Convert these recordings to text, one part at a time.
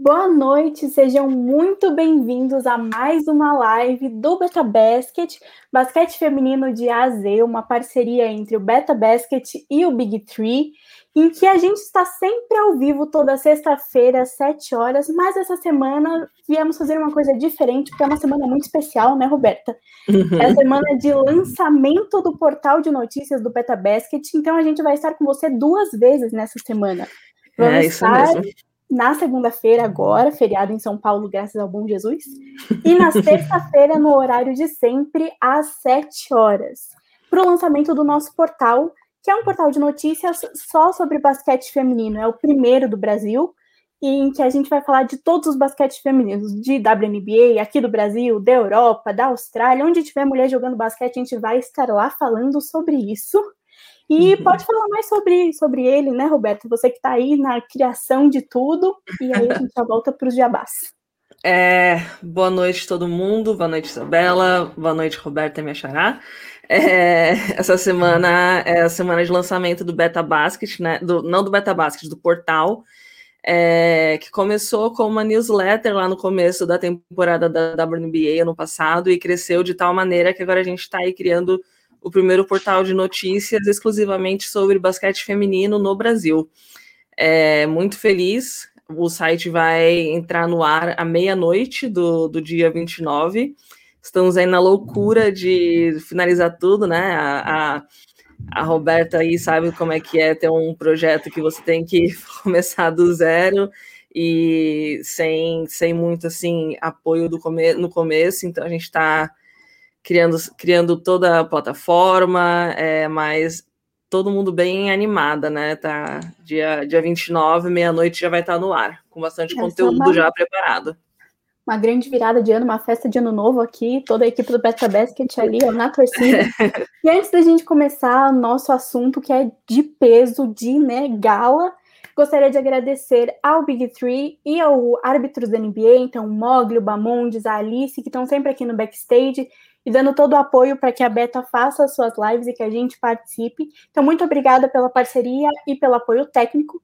Boa noite, sejam muito bem-vindos a mais uma live do Beta Basket, basquete feminino de A a Z, uma parceria entre o Beta Basket e o Big Tree, em que a gente está sempre ao vivo toda sexta-feira, às 7 horas, mas essa semana viemos fazer uma coisa diferente, porque é uma semana muito especial, né, Roberta? Uhum. É a semana de lançamento do portal de notícias do Beta Basket, então a gente vai estar com você duas vezes nessa semana. É Vamos é isso estar... mesmo na segunda-feira, agora, feriado em São Paulo, graças ao bom Jesus, e na sexta-feira, no horário de sempre, às 7 horas, para o lançamento do nosso portal, que é um portal de notícias só sobre basquete feminino. É o primeiro do Brasil, em que a gente vai falar de todos os basquetes femininos, de WNBA, aqui do Brasil, da Europa, da Austrália, onde tiver mulher jogando basquete, a gente vai estar lá falando sobre isso. E uhum. pode falar mais sobre, sobre ele, né, Roberto? Você que está aí na criação de tudo, e aí a gente já volta para os jabás. É, boa noite todo mundo, boa noite Isabela, boa noite Roberta me achará. É, essa semana é a semana de lançamento do Beta Basket, né? Do, não do Beta Basket, do portal, é, que começou com uma newsletter lá no começo da temporada da WNBA ano passado e cresceu de tal maneira que agora a gente está aí criando o primeiro portal de notícias exclusivamente sobre basquete feminino no Brasil. É, muito feliz. O site vai entrar no ar à meia-noite do, do dia 29. Estamos aí na loucura de finalizar tudo, né? A, a, a Roberta aí sabe como é que é ter um projeto que você tem que começar do zero e sem, sem muito assim apoio do come no começo, então a gente está criando, criando toda a plataforma, é, mas todo mundo bem animada, né? Tá dia, dia 29, meia-noite já vai estar no ar, com bastante Essa conteúdo é uma, já preparado. Uma grande virada de ano, uma festa de ano novo aqui, toda a equipe do Beta Basket ali, ó, na torcida. e antes da gente começar nosso assunto, que é de peso, de né, gala, gostaria de agradecer ao Big Three e ao árbitros da NBA, então o Mogli, o Bamondes, a Alice, que estão sempre aqui no backstage e dando todo o apoio para que a Beta faça as suas lives e que a gente participe. Então, muito obrigada pela parceria e pelo apoio técnico.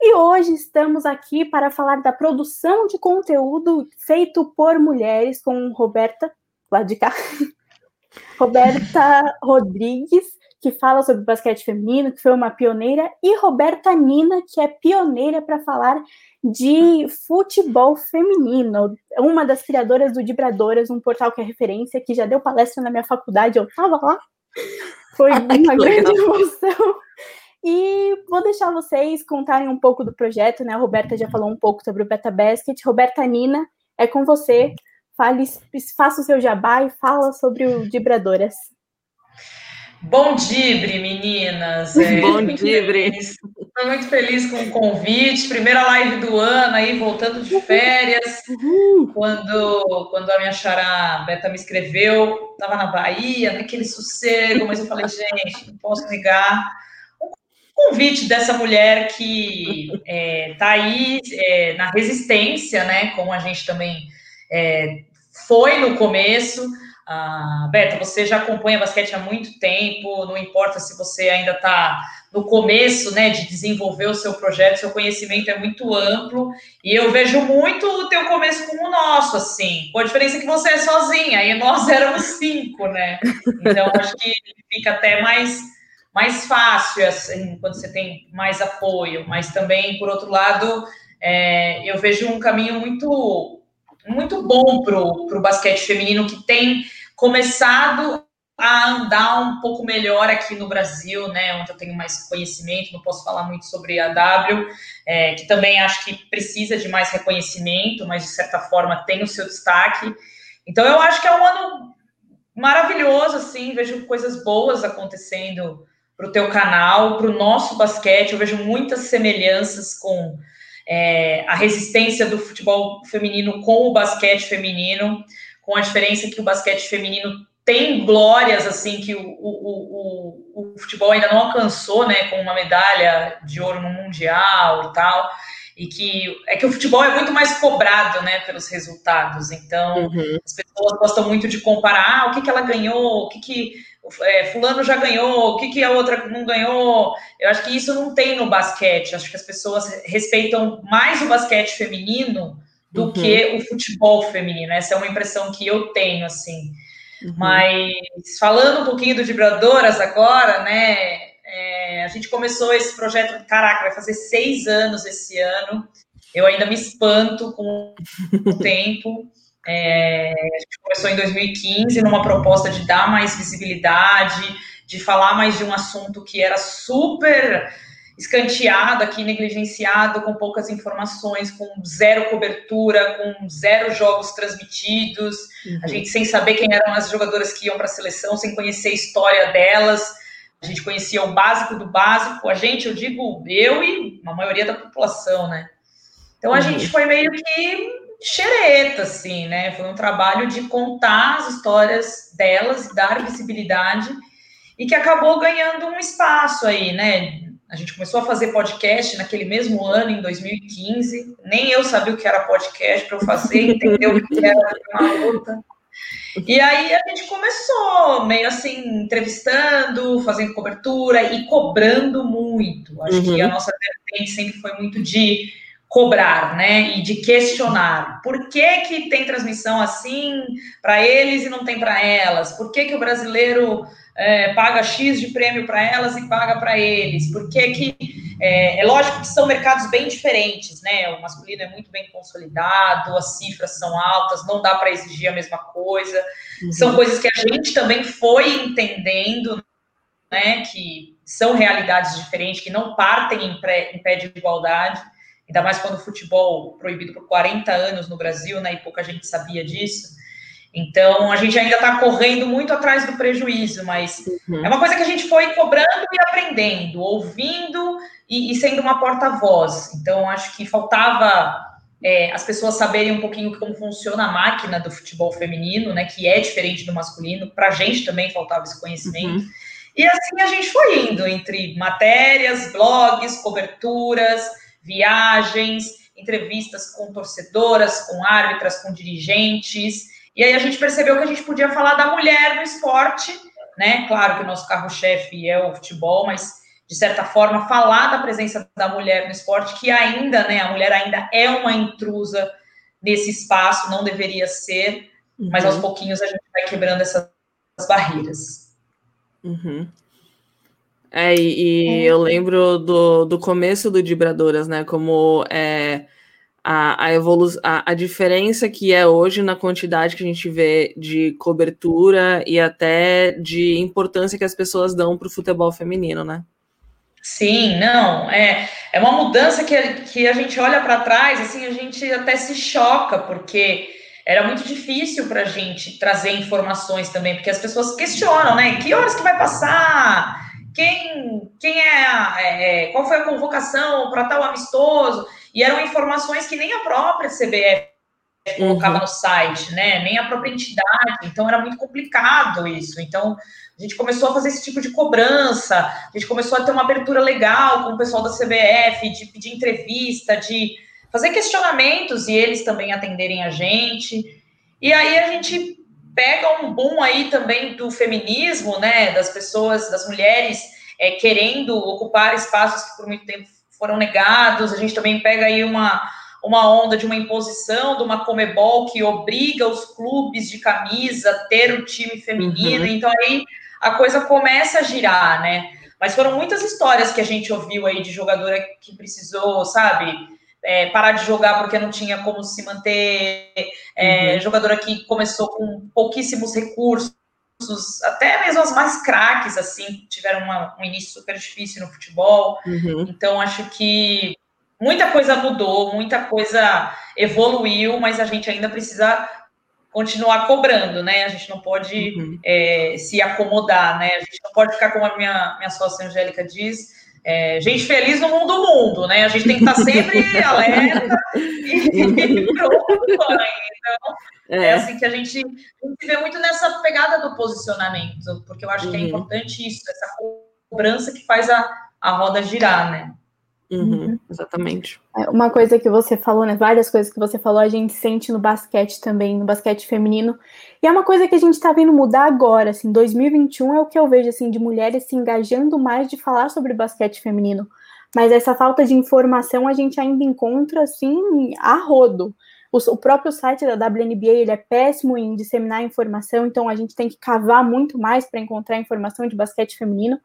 E hoje estamos aqui para falar da produção de conteúdo feito por mulheres com Roberta, lá de cá, Roberta Rodrigues, que fala sobre basquete feminino, que foi uma pioneira, e Roberta Nina, que é pioneira para falar de futebol feminino, uma das criadoras do Dibradoras, um portal que é referência, que já deu palestra na minha faculdade, eu estava lá. Foi uma grande emoção. E vou deixar vocês contarem um pouco do projeto, né? A Roberta já falou um pouco sobre o Beta Basket. Roberta Nina, é com você. Fale, faça o seu jabá e fala sobre o Dibradoras. Bom dibre, meninas. É, Bom dibre. Estou muito feliz com o convite. Primeira live do ano aí, voltando de férias. Quando, quando a minha xará Beta me escreveu, estava na Bahia, naquele sossego, mas eu falei, gente, não posso negar o convite dessa mulher que está é, tá aí é, na resistência, né? Como a gente também é, foi no começo. Ah, Beto, você já acompanha basquete há muito tempo, não importa se você ainda está no começo, né, de desenvolver o seu projeto, seu conhecimento é muito amplo, e eu vejo muito o teu começo como o nosso, assim, com a diferença que você é sozinha, e nós éramos cinco, né, então acho que fica até mais, mais fácil, assim, quando você tem mais apoio, mas também, por outro lado, é, eu vejo um caminho muito muito bom para o basquete feminino que tem começado a andar um pouco melhor aqui no Brasil, né, onde eu tenho mais conhecimento, não posso falar muito sobre a W, é, que também acho que precisa de mais reconhecimento, mas de certa forma tem o seu destaque. Então eu acho que é um ano maravilhoso, assim, vejo coisas boas acontecendo para o teu canal, para o nosso basquete, eu vejo muitas semelhanças com é, a resistência do futebol feminino com o basquete feminino, com a diferença que o basquete feminino tem glórias assim que o, o, o, o futebol ainda não alcançou, né, com uma medalha de ouro no mundial e tal, e que é que o futebol é muito mais cobrado, né, pelos resultados. Então, uhum. as pessoas gostam muito de comparar ah, o que, que ela ganhou, o que, que é, fulano já ganhou, o que, que a outra não ganhou. Eu acho que isso não tem no basquete. Acho que as pessoas respeitam mais o basquete feminino do uhum. que o futebol feminino. Essa é uma impressão que eu tenho, assim. Uhum. Mas falando um pouquinho do Vibradoras agora, né? É, a gente começou esse projeto, caraca, vai fazer seis anos esse ano. Eu ainda me espanto com o tempo. É, a gente começou em 2015 numa proposta de dar mais visibilidade, de falar mais de um assunto que era super escanteado aqui, negligenciado, com poucas informações, com zero cobertura, com zero jogos transmitidos, uhum. a gente sem saber quem eram as jogadoras que iam para a seleção, sem conhecer a história delas, a gente conhecia o básico do básico, a gente, eu digo eu e a maioria da população, né? Então a uhum. gente foi meio que xereta, assim, né? Foi um trabalho de contar as histórias delas, dar visibilidade e que acabou ganhando um espaço aí, né? A gente começou a fazer podcast naquele mesmo ano, em 2015. Nem eu sabia o que era podcast para eu fazer, entender o que era uma luta. E aí a gente começou meio assim, entrevistando, fazendo cobertura e cobrando muito. Acho uhum. que a nossa vertente sempre foi muito de cobrar, né, e de questionar. Por que que tem transmissão assim para eles e não tem para elas? Por que que o brasileiro é, paga X de prêmio para elas e paga para eles? Por que que... É, é, lógico que são mercados bem diferentes, né, o masculino é muito bem consolidado, as cifras são altas, não dá para exigir a mesma coisa. Uhum. São coisas que a gente também foi entendendo, né, que são realidades diferentes, que não partem em, pré, em pé de igualdade, ainda mais quando o futebol proibido por 40 anos no Brasil, né, e pouca gente sabia disso. Então, a gente ainda está correndo muito atrás do prejuízo, mas uhum. é uma coisa que a gente foi cobrando e aprendendo, ouvindo e, e sendo uma porta-voz. Então, acho que faltava é, as pessoas saberem um pouquinho como funciona a máquina do futebol feminino, né, que é diferente do masculino. Para a gente também faltava esse conhecimento. Uhum. E assim a gente foi indo entre matérias, blogs, coberturas, viagens, entrevistas com torcedoras, com árbitras, com dirigentes. E aí a gente percebeu que a gente podia falar da mulher no esporte, né? Claro que o nosso carro-chefe é o futebol, mas de certa forma falar da presença da mulher no esporte, que ainda, né, a mulher ainda é uma intrusa nesse espaço, não deveria ser, uhum. mas aos pouquinhos a gente vai quebrando essas barreiras. Uhum. É, e, é. eu lembro do, do começo do Dibradoras, né? Como é, a, a, evolu a, a diferença que é hoje na quantidade que a gente vê de cobertura e até de importância que as pessoas dão para o futebol feminino, né? Sim, não, é, é uma mudança que, que a gente olha para trás, assim, a gente até se choca, porque era muito difícil para a gente trazer informações também, porque as pessoas questionam, né? Que horas que vai passar? Quem, quem é, é, qual foi a convocação para tal amistoso, e eram informações que nem a própria CBF colocava uhum. no site, né? Nem a própria entidade, então era muito complicado isso. Então a gente começou a fazer esse tipo de cobrança, a gente começou a ter uma abertura legal com o pessoal da CBF, de pedir entrevista, de fazer questionamentos e eles também atenderem a gente. E aí a gente pega um boom aí também do feminismo, né, das pessoas, das mulheres é, querendo ocupar espaços que por muito tempo foram negados. A gente também pega aí uma, uma onda de uma imposição de uma Comebol que obriga os clubes de camisa a ter o time feminino. Uhum. Então aí a coisa começa a girar, né? Mas foram muitas histórias que a gente ouviu aí de jogadora que precisou, sabe? É, parar de jogar porque não tinha como se manter, é, uhum. jogadora que começou com pouquíssimos recursos, até mesmo as mais craques, assim, tiveram uma, um início super difícil no futebol. Uhum. Então, acho que muita coisa mudou, muita coisa evoluiu, mas a gente ainda precisa continuar cobrando, né? A gente não pode uhum. é, se acomodar, né? A gente não pode ficar como a minha, minha sócia Angélica diz, é, gente feliz no mundo mundo, né? A gente tem que estar sempre alerta e pronto. Então, é. é. assim que a gente, a gente vê muito nessa pegada do posicionamento, porque eu acho uhum. que é uhum. importante isso, essa cobrança que faz a, a roda girar, né? Uhum, uhum. Exatamente. É, uma coisa que você falou, né? Várias coisas que você falou, a gente sente no basquete também, no basquete feminino. E é uma coisa que a gente está vendo mudar agora, assim, 2021 é o que eu vejo, assim, de mulheres se engajando mais de falar sobre basquete feminino. Mas essa falta de informação a gente ainda encontra, assim, a rodo. O, o próprio site da WNBA ele é péssimo em disseminar informação, então a gente tem que cavar muito mais para encontrar informação de basquete feminino.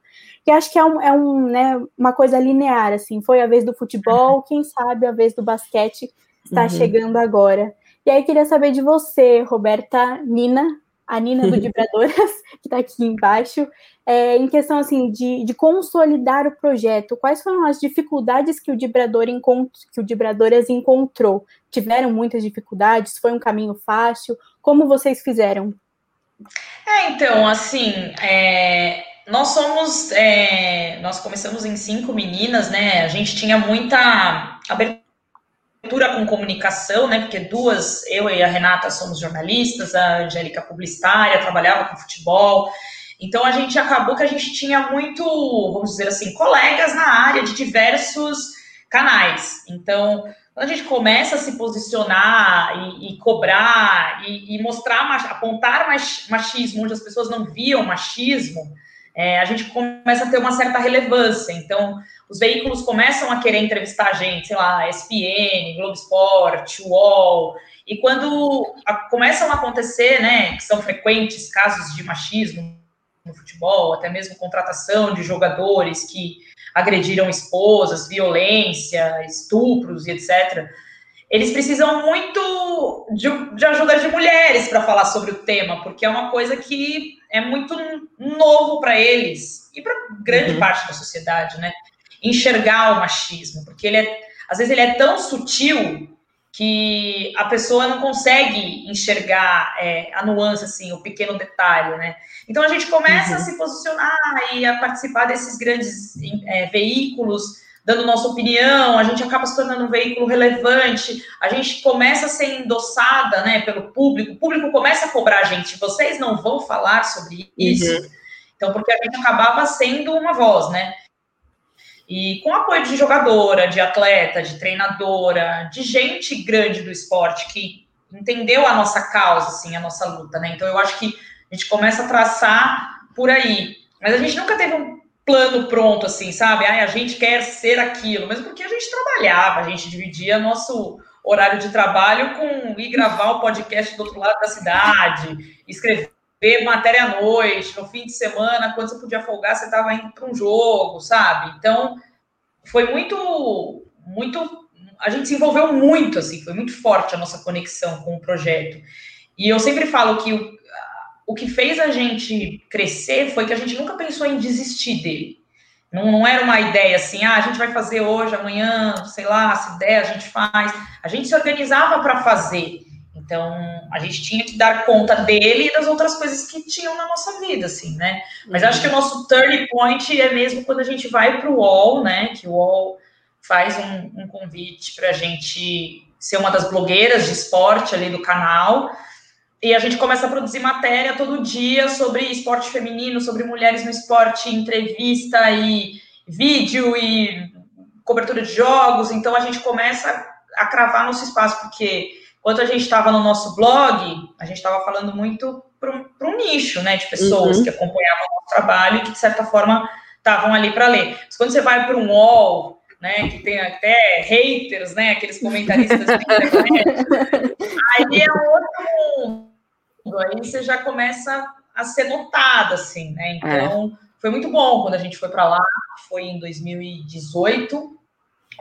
E acho que é, um, é um, né, uma coisa linear, assim, foi a vez do futebol, uhum. quem sabe a vez do basquete está uhum. chegando agora. E aí queria saber de você, Roberta Nina, a Nina do Vibradoras, que está aqui embaixo, é, em questão assim de, de, consolidar o projeto. Quais foram as dificuldades que o Vibrador que o Vibradoras encontrou? Tiveram muitas dificuldades? Foi um caminho fácil? Como vocês fizeram? É, então, assim, é, nós somos, é, nós começamos em cinco meninas, né? A gente tinha muita abertura com comunicação, né? Porque duas, eu e a Renata somos jornalistas, a Angélica publicitária, trabalhava com futebol. Então a gente acabou que a gente tinha muito, vamos dizer assim, colegas na área de diversos canais. Então, quando a gente começa a se posicionar e, e cobrar e, e, mostrar, apontar machismo onde as pessoas não viam machismo, é, a gente começa a ter uma certa relevância. Então, os veículos começam a querer entrevistar a gente, sei lá, SPN, Globo Esporte, UOL, e quando a, começam a acontecer, né, que são frequentes casos de machismo no futebol, até mesmo contratação de jogadores que agrediram esposas, violência, estupros e etc., eles precisam muito de, de ajuda de mulheres para falar sobre o tema, porque é uma coisa que é muito novo para eles e para grande uhum. parte da sociedade, né? Enxergar o machismo, porque ele é, às vezes ele é tão sutil que a pessoa não consegue enxergar é, a nuance, assim, o pequeno detalhe, né? Então a gente começa uhum. a se posicionar e a participar desses grandes é, veículos, dando nossa opinião, a gente acaba se tornando um veículo relevante, a gente começa a ser endossada, né, pelo público, o público começa a cobrar a gente, vocês não vão falar sobre isso? Uhum. Então, porque a gente acabava sendo uma voz, né? E com apoio de jogadora, de atleta, de treinadora, de gente grande do esporte que entendeu a nossa causa, assim, a nossa luta, né? Então eu acho que a gente começa a traçar por aí. Mas a gente nunca teve um plano pronto, assim, sabe? Ai, a gente quer ser aquilo, mesmo porque a gente trabalhava, a gente dividia nosso horário de trabalho com ir gravar o podcast do outro lado da cidade, escrever ver matéria à noite, no fim de semana, quando você podia folgar, você estava indo para um jogo, sabe? Então, foi muito, muito. A gente se envolveu muito, assim, foi muito forte a nossa conexão com o projeto. E eu sempre falo que o, o que fez a gente crescer foi que a gente nunca pensou em desistir dele. Não, não era uma ideia assim, ah, a gente vai fazer hoje, amanhã, sei lá, se der, a gente faz. A gente se organizava para fazer. Então, a gente tinha que dar conta dele e das outras coisas que tinham na nossa vida, assim, né? Mas acho que o nosso turning point é mesmo quando a gente vai para o UOL, né? Que o UOL faz um, um convite para a gente ser uma das blogueiras de esporte ali do canal. E a gente começa a produzir matéria todo dia sobre esporte feminino, sobre mulheres no esporte, entrevista e vídeo e cobertura de jogos. Então a gente começa a cravar nosso espaço, porque Enquanto a gente estava no nosso blog, a gente estava falando muito para um, nicho, né, de pessoas uhum. que acompanhavam o nosso trabalho e que, de certa forma, estavam ali para ler. Mas quando você vai para um wall, né, que tem até haters, né, aqueles comentaristas aí é outro mundo. Aí você já começa a ser notada, assim, né? Então, é. foi muito bom quando a gente foi para lá, foi em 2018.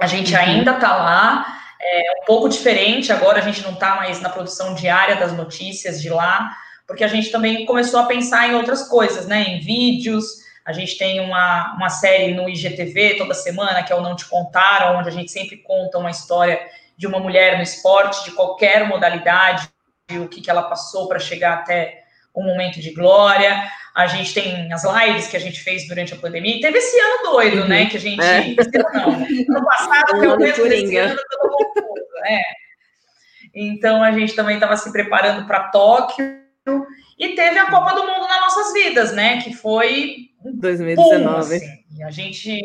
A gente uhum. ainda está lá, é um pouco diferente, agora a gente não está mais na produção diária das notícias de lá, porque a gente também começou a pensar em outras coisas, né? Em vídeos, a gente tem uma, uma série no IGTV toda semana, que é o Não Te Contaram, onde a gente sempre conta uma história de uma mulher no esporte, de qualquer modalidade, o que, que ela passou para chegar até um momento de glória. A gente tem as lives que a gente fez durante a pandemia. E teve esse ano doido, uhum. né? Que a gente. É. Não, ano passado, pelo menos esse ano, todo mundo. É. Então a gente também estava se preparando para Tóquio. E teve a Copa do Mundo nas nossas vidas, né? Que foi 2019. Boom, assim. a gente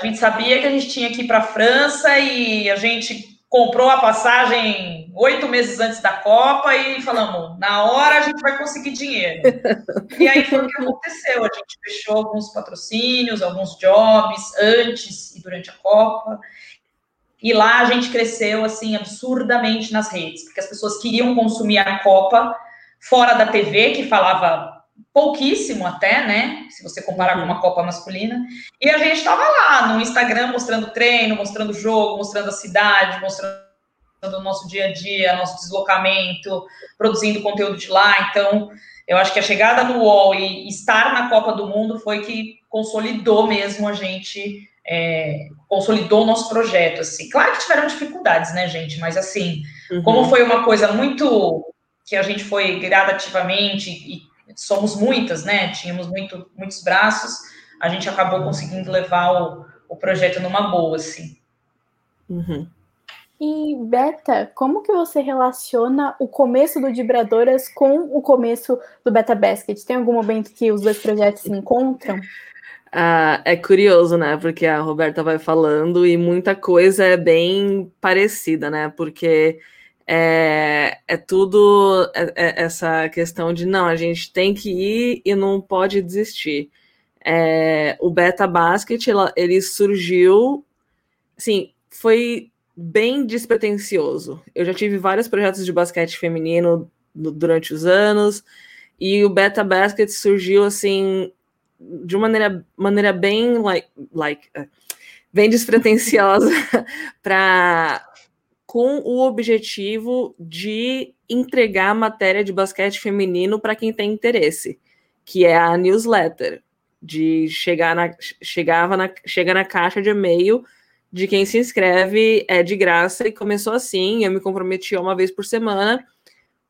A gente sabia que a gente tinha que ir para a França e a gente comprou a passagem oito meses antes da Copa e falamos, na hora a gente vai conseguir dinheiro. e aí foi o que aconteceu. A gente fechou alguns patrocínios, alguns jobs antes e durante a Copa. E lá a gente cresceu assim absurdamente nas redes, porque as pessoas queriam consumir a Copa fora da TV, que falava pouquíssimo até, né? Se você comparar com uma Copa masculina. E a gente estava lá no Instagram mostrando treino, mostrando jogo, mostrando a cidade, mostrando o nosso dia a dia, nosso deslocamento, produzindo conteúdo de lá. Então, eu acho que a chegada no UOL e estar na Copa do Mundo foi que consolidou mesmo a gente, é, consolidou o nosso projeto, assim. Claro que tiveram dificuldades, né, gente? Mas, assim, uhum. como foi uma coisa muito que a gente foi gradativamente e somos muitas, né? Tínhamos muito, muitos braços, a gente acabou conseguindo levar o, o projeto numa boa, assim. Uhum. E, Beta, como que você relaciona o começo do Vibradoras com o começo do Beta Basket? Tem algum momento que os dois projetos se encontram? Ah, é curioso, né? Porque a Roberta vai falando e muita coisa é bem parecida, né? Porque é, é tudo é, é essa questão de não, a gente tem que ir e não pode desistir. É, o Beta Basket ela, ele surgiu, assim, foi bem despretensioso. Eu já tive vários projetos de basquete feminino durante os anos e o Beta Basket surgiu assim de uma maneira, maneira bem like, like uh, bem despretensiosa para com o objetivo de entregar matéria de basquete feminino para quem tem interesse, que é a newsletter, de chegar na, chegava na, chega na caixa de e-mail de quem se inscreve é de graça e começou assim, eu me comprometi uma vez por semana,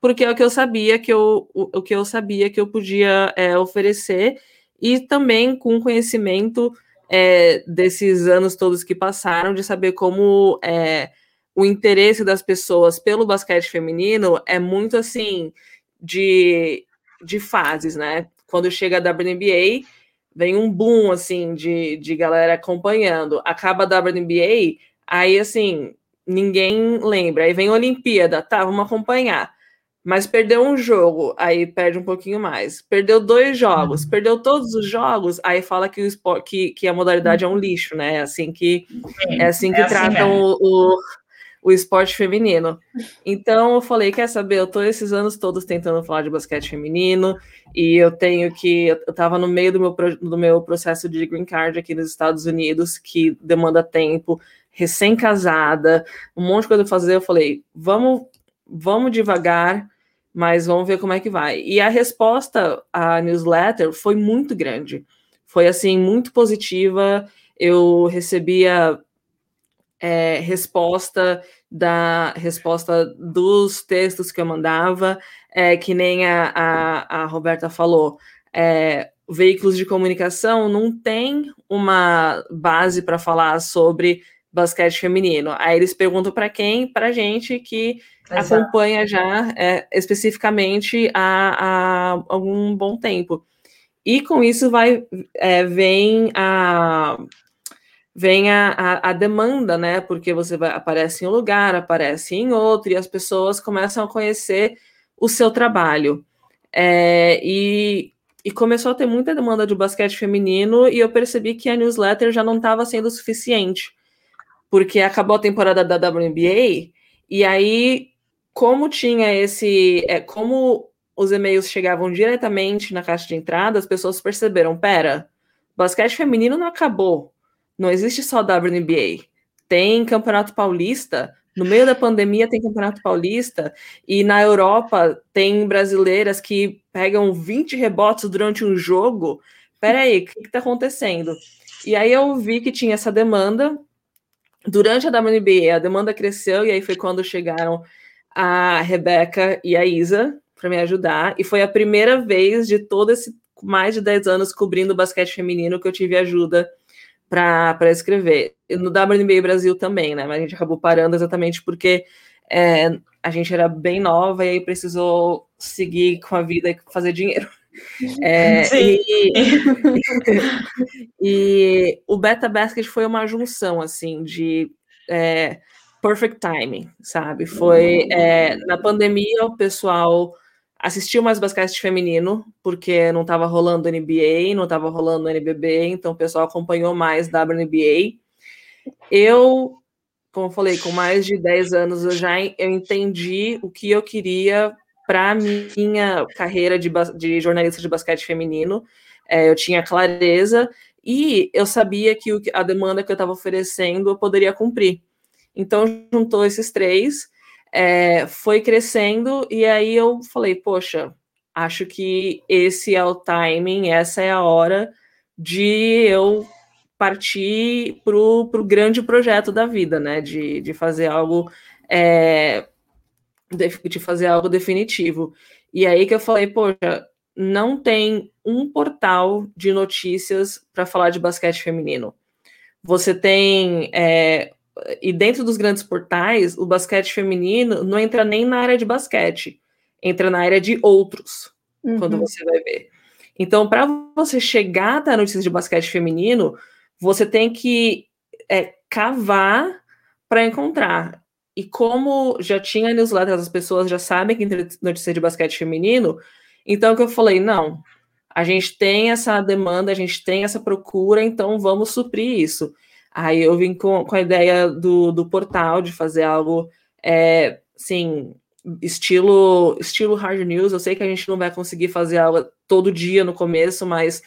porque é o que eu sabia que eu, o, o que eu sabia que eu podia é, oferecer, e também com conhecimento é, desses anos todos que passaram, de saber como é, o interesse das pessoas pelo basquete feminino é muito assim de, de fases, né? Quando chega a WNBA, vem um boom assim de, de galera acompanhando. Acaba a WNBA, aí assim, ninguém lembra. Aí vem a Olimpíada, tá, vamos acompanhar. Mas perdeu um jogo, aí perde um pouquinho mais. Perdeu dois jogos, uhum. perdeu todos os jogos, aí fala que, o esporte, que, que a modalidade é um lixo, né? É assim que, é assim que é assim tratam o, o o esporte feminino. Então eu falei, quer saber, eu tô esses anos todos tentando falar de basquete feminino e eu tenho que eu estava no meio do meu do meu processo de green card aqui nos Estados Unidos, que demanda tempo, recém-casada, um monte de coisa fazer, eu falei, vamos vamos devagar, mas vamos ver como é que vai. E a resposta à newsletter foi muito grande. Foi assim muito positiva. Eu recebia é, resposta da resposta dos textos que eu mandava, é, que nem a, a, a Roberta falou. É, veículos de comunicação não tem uma base para falar sobre basquete feminino. Aí eles perguntam para quem? Para gente que Exato. acompanha já é, especificamente há, há, algum bom tempo. E com isso vai é, vem a vem a, a, a, demanda, né? Porque você vai, aparece em um lugar, aparece em outro, e as pessoas começam a conhecer o seu trabalho. É, e, e começou a ter muita demanda de basquete feminino, e eu percebi que a newsletter já não estava sendo suficiente, porque acabou a temporada da WNBA, e aí, como tinha esse. É, como os e-mails chegavam diretamente na caixa de entrada, as pessoas perceberam: pera, basquete feminino não acabou não existe só WNBA. Tem Campeonato Paulista. No meio da pandemia tem Campeonato Paulista. E na Europa tem brasileiras que pegam 20 rebotes durante um jogo. Peraí, o que está acontecendo? E aí eu vi que tinha essa demanda. Durante a WNBA, a demanda cresceu, e aí foi quando chegaram a Rebeca e a Isa para me ajudar. E foi a primeira vez de todo esse mais de 10 anos cobrindo basquete feminino que eu tive ajuda para escrever. No WNBA Brasil também, né? Mas a gente acabou parando exatamente porque é, a gente era bem nova e aí precisou seguir com a vida e fazer dinheiro. É, e, e, o Beta Basket foi uma junção, assim, de é, perfect timing, sabe? Foi é, na pandemia o pessoal assistiu mais basquete feminino, porque não estava rolando NBA, não estava rolando NBB, então o pessoal acompanhou mais WNBA. Eu, como eu falei, com mais de 10 anos eu já eu entendi o que eu queria para minha carreira de, de, jornalista de basquete feminino. É, eu tinha clareza e eu sabia que o, a demanda que eu estava oferecendo eu poderia cumprir. Então, juntou esses três é, foi crescendo, e aí eu falei, poxa, acho que esse é o timing, essa é a hora de eu partir para o grande projeto da vida, né? De, de fazer algo é, de fazer algo definitivo. E aí que eu falei, poxa, não tem um portal de notícias para falar de basquete feminino. Você tem é, e dentro dos grandes portais, o basquete feminino não entra nem na área de basquete, entra na área de outros, uhum. quando você vai ver. Então, para você chegar até a notícia de basquete feminino, você tem que é, cavar para encontrar. E como já tinha newsletter, as pessoas já sabem que tem notícia de basquete feminino, então que eu falei, não, a gente tem essa demanda, a gente tem essa procura, então vamos suprir isso. Aí eu vim com, com a ideia do, do portal de fazer algo, é, assim, estilo, estilo hard news. Eu sei que a gente não vai conseguir fazer algo todo dia no começo, mas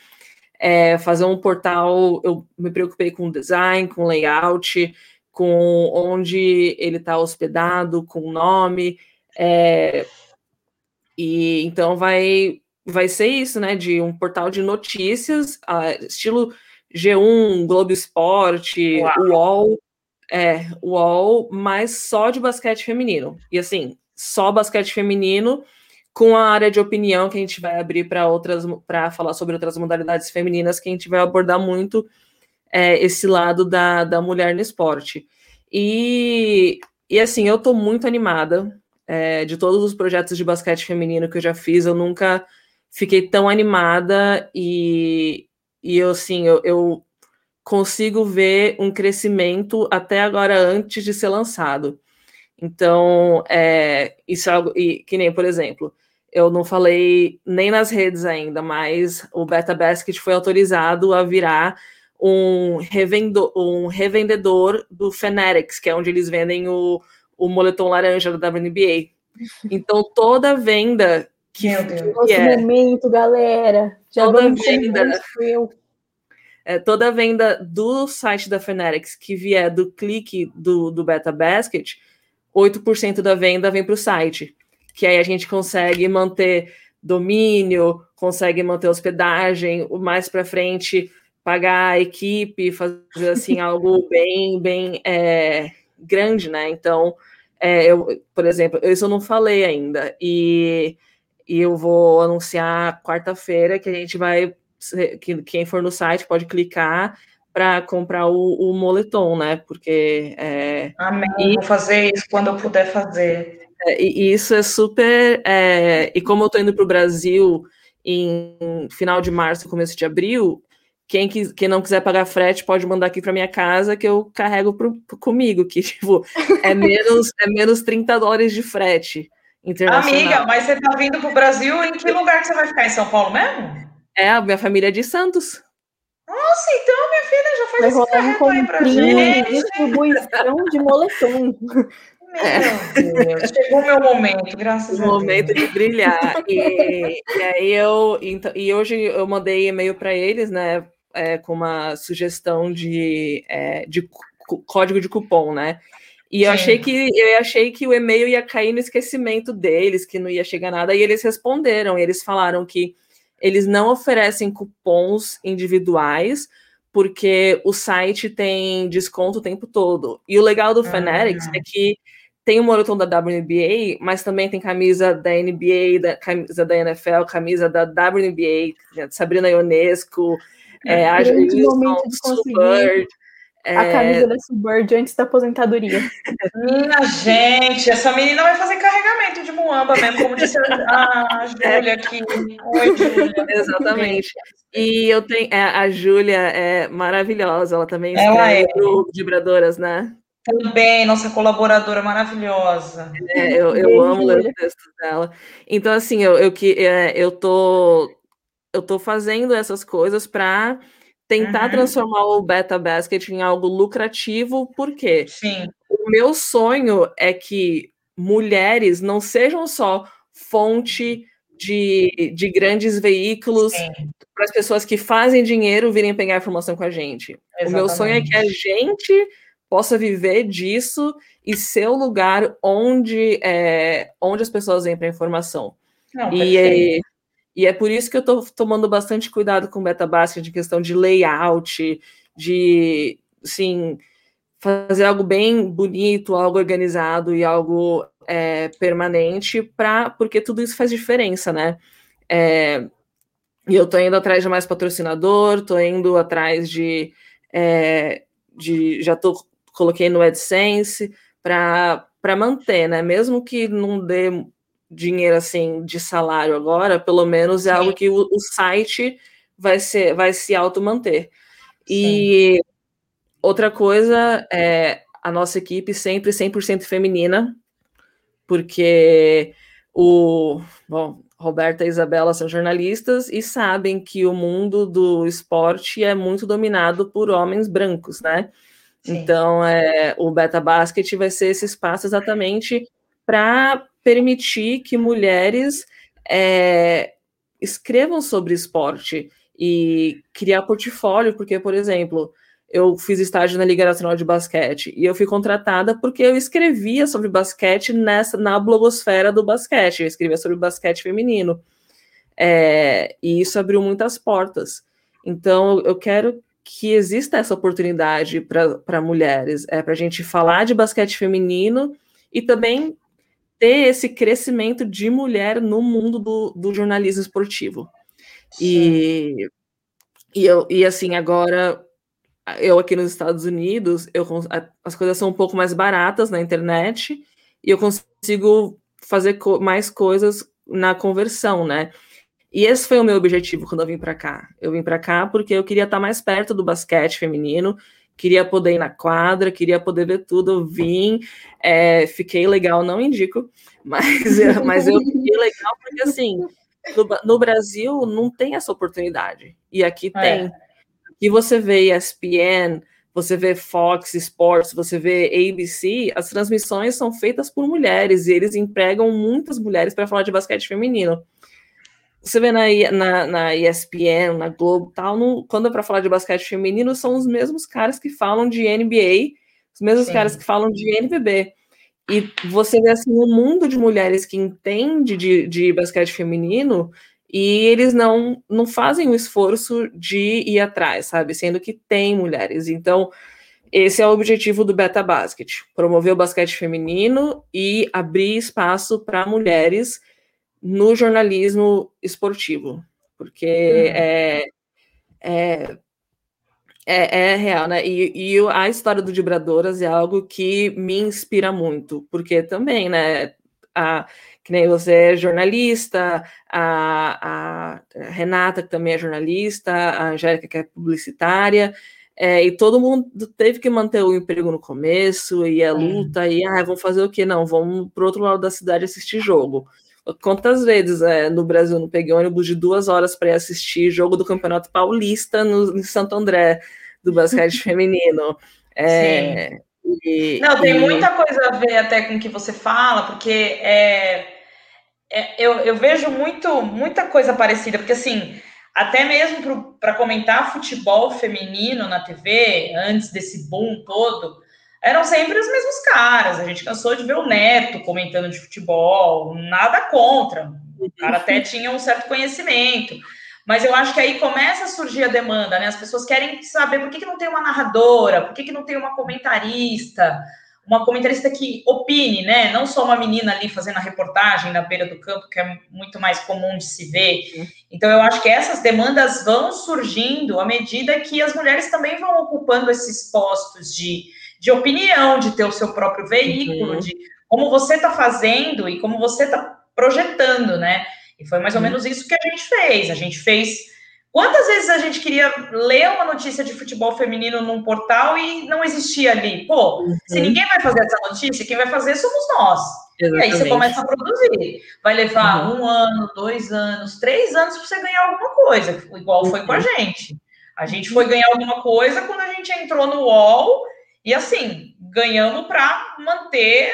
é, fazer um portal, eu me preocupei com design, com layout, com onde ele está hospedado, com o nome. É, e então vai vai ser isso, né? De um portal de notícias, uh, estilo G1, Globo Esporte, UOL, é, UOL, mas só de basquete feminino. E assim, só basquete feminino com a área de opinião que a gente vai abrir para outras para falar sobre outras modalidades femininas que a gente vai abordar muito é, esse lado da, da mulher no esporte. E, e assim, eu estou muito animada é, de todos os projetos de basquete feminino que eu já fiz, eu nunca fiquei tão animada e, e eu, assim, eu, eu consigo ver um crescimento até agora antes de ser lançado. Então, é, isso é algo, e, que nem, por exemplo, eu não falei nem nas redes ainda, mas o Beta Basket foi autorizado a virar um, revendo, um revendedor do Fanatics, que é onde eles vendem o, o moletom laranja da WNBA. Então, toda venda que, Meu Deus. Que é, momento, galera. Já toda venda. É, toda venda do site da Fanatics que vier do clique do, do Beta Basket, 8% da venda vem para o site. Que aí a gente consegue manter domínio, consegue manter hospedagem, o mais para frente pagar a equipe, fazer assim algo bem, bem é, grande, né? Então, é, eu, por exemplo, isso eu não falei ainda. E e eu vou anunciar quarta-feira que a gente vai. Que quem for no site pode clicar para comprar o, o, moletom, né? Porque. É, Amém. E, vou fazer isso quando eu puder fazer. É, e isso é super. É, e como eu estou indo para o Brasil em final de março, começo de abril, quem, quem não quiser pagar frete pode mandar aqui para minha casa que eu carrego pro, comigo, que tipo, é menos, é menos 30 dólares de frete. Amiga, mas você está vindo para o Brasil, em que lugar que você vai ficar? Em São Paulo mesmo? É, a minha família é de Santos. Nossa, então minha filha já faz esse carrego aí pra gente. distribuição de moletom. Meu Deus, chegou o meu momento, graças o a Deus. momento de brilhar. E, e aí eu, então, e hoje eu mandei e-mail para eles, né, é, com uma sugestão de, é, de código de cupom, né? E eu achei que eu achei que o e-mail ia cair no esquecimento deles, que não ia chegar nada, e eles responderam, eles falaram que eles não oferecem cupons individuais, porque o site tem desconto o tempo todo. E o legal do Fanatics é que tem o moletom da WNBA, mas também tem camisa da NBA, da, camisa da NFL, camisa da WNBA, Sabrina Ionesco, é, a Super, É... A camisa da Subbird antes da aposentadoria. Minha gente, essa menina vai fazer carregamento de muamba mesmo, como disse a, a Júlia aqui. Oi, Júlia. Exatamente. E eu tenho. É, a Júlia é maravilhosa, ela também ela é. Vibradoras, né? Também, nossa colaboradora maravilhosa. É, eu, eu amo ler os textos dela. Então, assim, eu, eu, é, eu, tô, eu tô fazendo essas coisas para tentar uhum. transformar o Beta Basket em algo lucrativo, porque Sim. o meu sonho é que mulheres não sejam só fonte de, de grandes veículos para as pessoas que fazem dinheiro virem pegar informação com a gente. Exatamente. O meu sonho é que a gente possa viver disso e ser o lugar onde, é, onde as pessoas vêm para a informação. Não, e, é, e é por isso que eu estou tomando bastante cuidado com o Basket de questão de layout, de, assim, fazer algo bem bonito, algo organizado e algo é, permanente, pra, porque tudo isso faz diferença, né? É, e eu estou indo atrás de mais patrocinador, estou indo atrás de, é, de já tô, coloquei no AdSense para manter, né? Mesmo que não dê dinheiro assim de salário agora, pelo menos é Sim. algo que o, o, site vai ser vai se auto-manter. E outra coisa é a nossa equipe sempre 100% feminina, porque o bom, Roberta e Isabela são jornalistas e sabem que o mundo do esporte é muito dominado por homens brancos, né? Sim. Então, é, o Beta Basket vai ser esse espaço exatamente para permitir que mulheres é, escrevam sobre esporte e criar portfólio, porque, por exemplo, eu fiz estágio na Liga Nacional de Basquete e eu fui contratada porque eu escrevia sobre basquete nessa na blogosfera do basquete, eu escrevia sobre basquete feminino. É, e isso abriu muitas portas. Então, eu quero que exista essa oportunidade para mulheres, é para a gente falar de basquete feminino e também ter esse crescimento de mulher no mundo do, do jornalismo esportivo. E, e, eu, e assim, agora, eu aqui nos Estados Unidos, eu, as coisas são um pouco mais baratas na internet e eu consigo fazer co mais coisas na conversão, né? E esse foi o meu objetivo quando eu vim para cá. Eu vim para cá porque eu queria estar mais perto do basquete feminino, queria poder ir na quadra, queria poder ver tudo. Vim, é, fiquei legal, não indico, mas, mas eu fiquei legal porque, assim, no, no, Brasil não tem essa oportunidade, e aqui é. tem. E você vê ESPN, você vê Fox Sports, você vê ABC, as transmissões são feitas por mulheres, e eles empregam muitas mulheres para falar de basquete feminino você vê na, na, na ESPN, na Globo tal, quando é para falar de basquete feminino, são os mesmos caras que falam de NBA, os mesmos Sim. caras que falam de NBB. E você vê assim um mundo de mulheres que entende de, de basquete feminino e eles não, não fazem o esforço de ir atrás, sabe? Sendo que tem mulheres. Então, esse é o objetivo do Beta Basket: promover o basquete feminino e abrir espaço para mulheres no jornalismo esportivo, porque uhum. é, é, é, é, real, né? E, e, a história do Vibradoras é algo que me inspira muito, porque também, né? A, que nem você é jornalista, a, a Renata, que também é jornalista, a Angélica, que é publicitária, é, e todo mundo teve que manter o emprego no começo, e a luta, e ah, vamos fazer o quê? Não, vamos para o outro lado da cidade assistir jogo. Quantas vezes é, no Brasil não peguei ônibus de duas horas para ir assistir jogo do Campeonato Paulista no, em Santo André, do basquete feminino? É, e, não, tem e... muita coisa a ver até com o que você fala, porque é, é, eu, eu vejo muito, muita coisa parecida, porque assim, até mesmo para comentar futebol feminino na TV, antes desse boom todo, eram sempre os mesmos caras. A gente cansou de ver o Neto comentando de futebol, nada contra. O cara até tinha um certo conhecimento. Mas eu acho que aí começa a surgir a demanda, né? As pessoas querem saber por que, que não tem uma narradora, por que, que não tem uma comentarista, uma comentarista que opine, né? Não só uma menina ali fazendo a reportagem na beira do campo, que é muito mais comum de se ver. Então, eu acho que essas demandas vão surgindo à medida que as mulheres também vão ocupando esses postos de, de opinião, de ter o seu próprio veículo, uhum. de como você está fazendo e como você está projetando, né? E foi mais ou uhum. menos isso que a gente fez. A gente fez Quantas vezes a gente queria ler uma notícia de futebol feminino num portal e não existia ali? Pô, uhum. se ninguém vai fazer essa notícia, quem vai fazer somos nós. Exatamente. E aí você começa a produzir. Vai levar uhum. um ano, dois anos, três anos para você ganhar alguma coisa, igual foi com a uhum. gente. A gente foi ganhar alguma coisa quando a gente entrou no UOL e assim, ganhamos para manter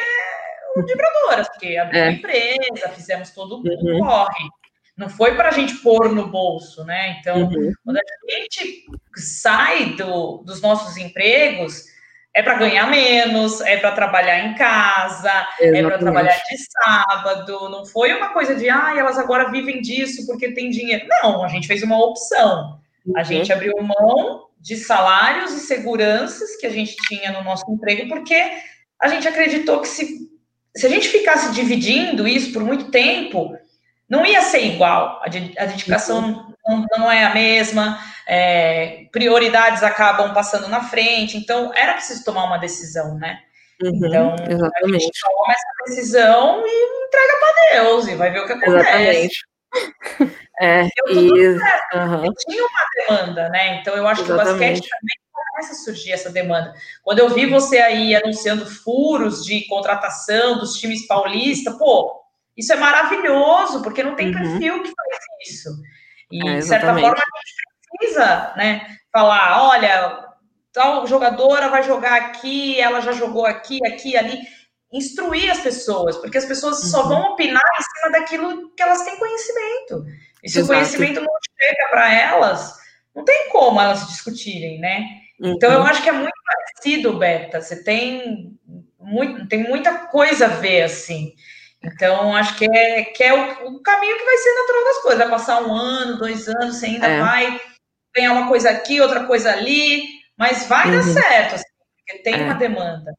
o Vibradoras, porque abriu é. empresa, fizemos todo o uhum. corre. Não foi para a gente pôr no bolso, né? Então, uhum. quando a gente sai do, dos nossos empregos, é para ganhar menos, é para trabalhar em casa, Exatamente. é para trabalhar de sábado. Não foi uma coisa de, ah, elas agora vivem disso porque tem dinheiro. Não, a gente fez uma opção. Uhum. A gente abriu mão de salários e seguranças que a gente tinha no nosso emprego, porque a gente acreditou que se, se a gente ficasse dividindo isso por muito tempo, não ia ser igual, a, dedicação não, não, é a mesma, é, prioridades acabam passando na frente, então era preciso tomar uma decisão, né? Uhum, então, exatamente. a gente toma essa decisão e entrega para Deus e vai ver o que acontece. Exatamente. É, eu, uhum. eu tinha uma demanda, né? Então eu acho exatamente. que o basquete também começa a surgir essa demanda. Quando eu vi você aí anunciando furos de contratação dos times paulistas, pô, isso é maravilhoso, porque não tem uhum. perfil que faz isso. E, é, de certa forma, a gente precisa né, falar: olha, tal jogadora vai jogar aqui, ela já jogou aqui, aqui, ali. Instruir as pessoas, porque as pessoas uhum. só vão opinar em cima daquilo que elas têm conhecimento. E se Exato. o conhecimento não chega para elas, não tem como elas discutirem, né? Uhum. Então, eu uhum. acho que é muito parecido, Beta. Você tem, muito, tem muita coisa a ver, assim. Então, acho que é, que é o, o, caminho que vai ser natural das coisas. Vai passar um ano, dois anos, você ainda é. vai ganhar uma coisa aqui, outra coisa ali, mas vai uhum. dar certo, assim, porque tem é. uma demanda.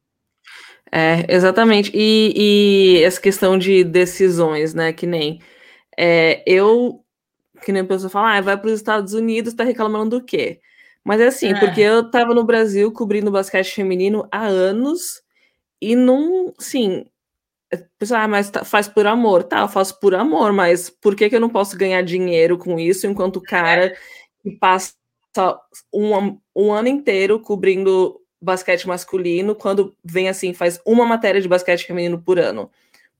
É, exatamente. E, e, essa questão de decisões, né? Que nem é, eu, que nem a pessoa fala, ah, vai para os Estados Unidos, tá reclamando do quê? Mas é assim, é. porque eu tava no Brasil cobrindo basquete feminino há anos e não, sim, Pessoal, ah, mas tá, faz por amor. Tá, eu faço por amor, mas por que, que eu não posso ganhar dinheiro com isso enquanto o cara que passa um, um ano inteiro cobrindo basquete masculino, quando vem assim, faz uma matéria de basquete feminino por ano?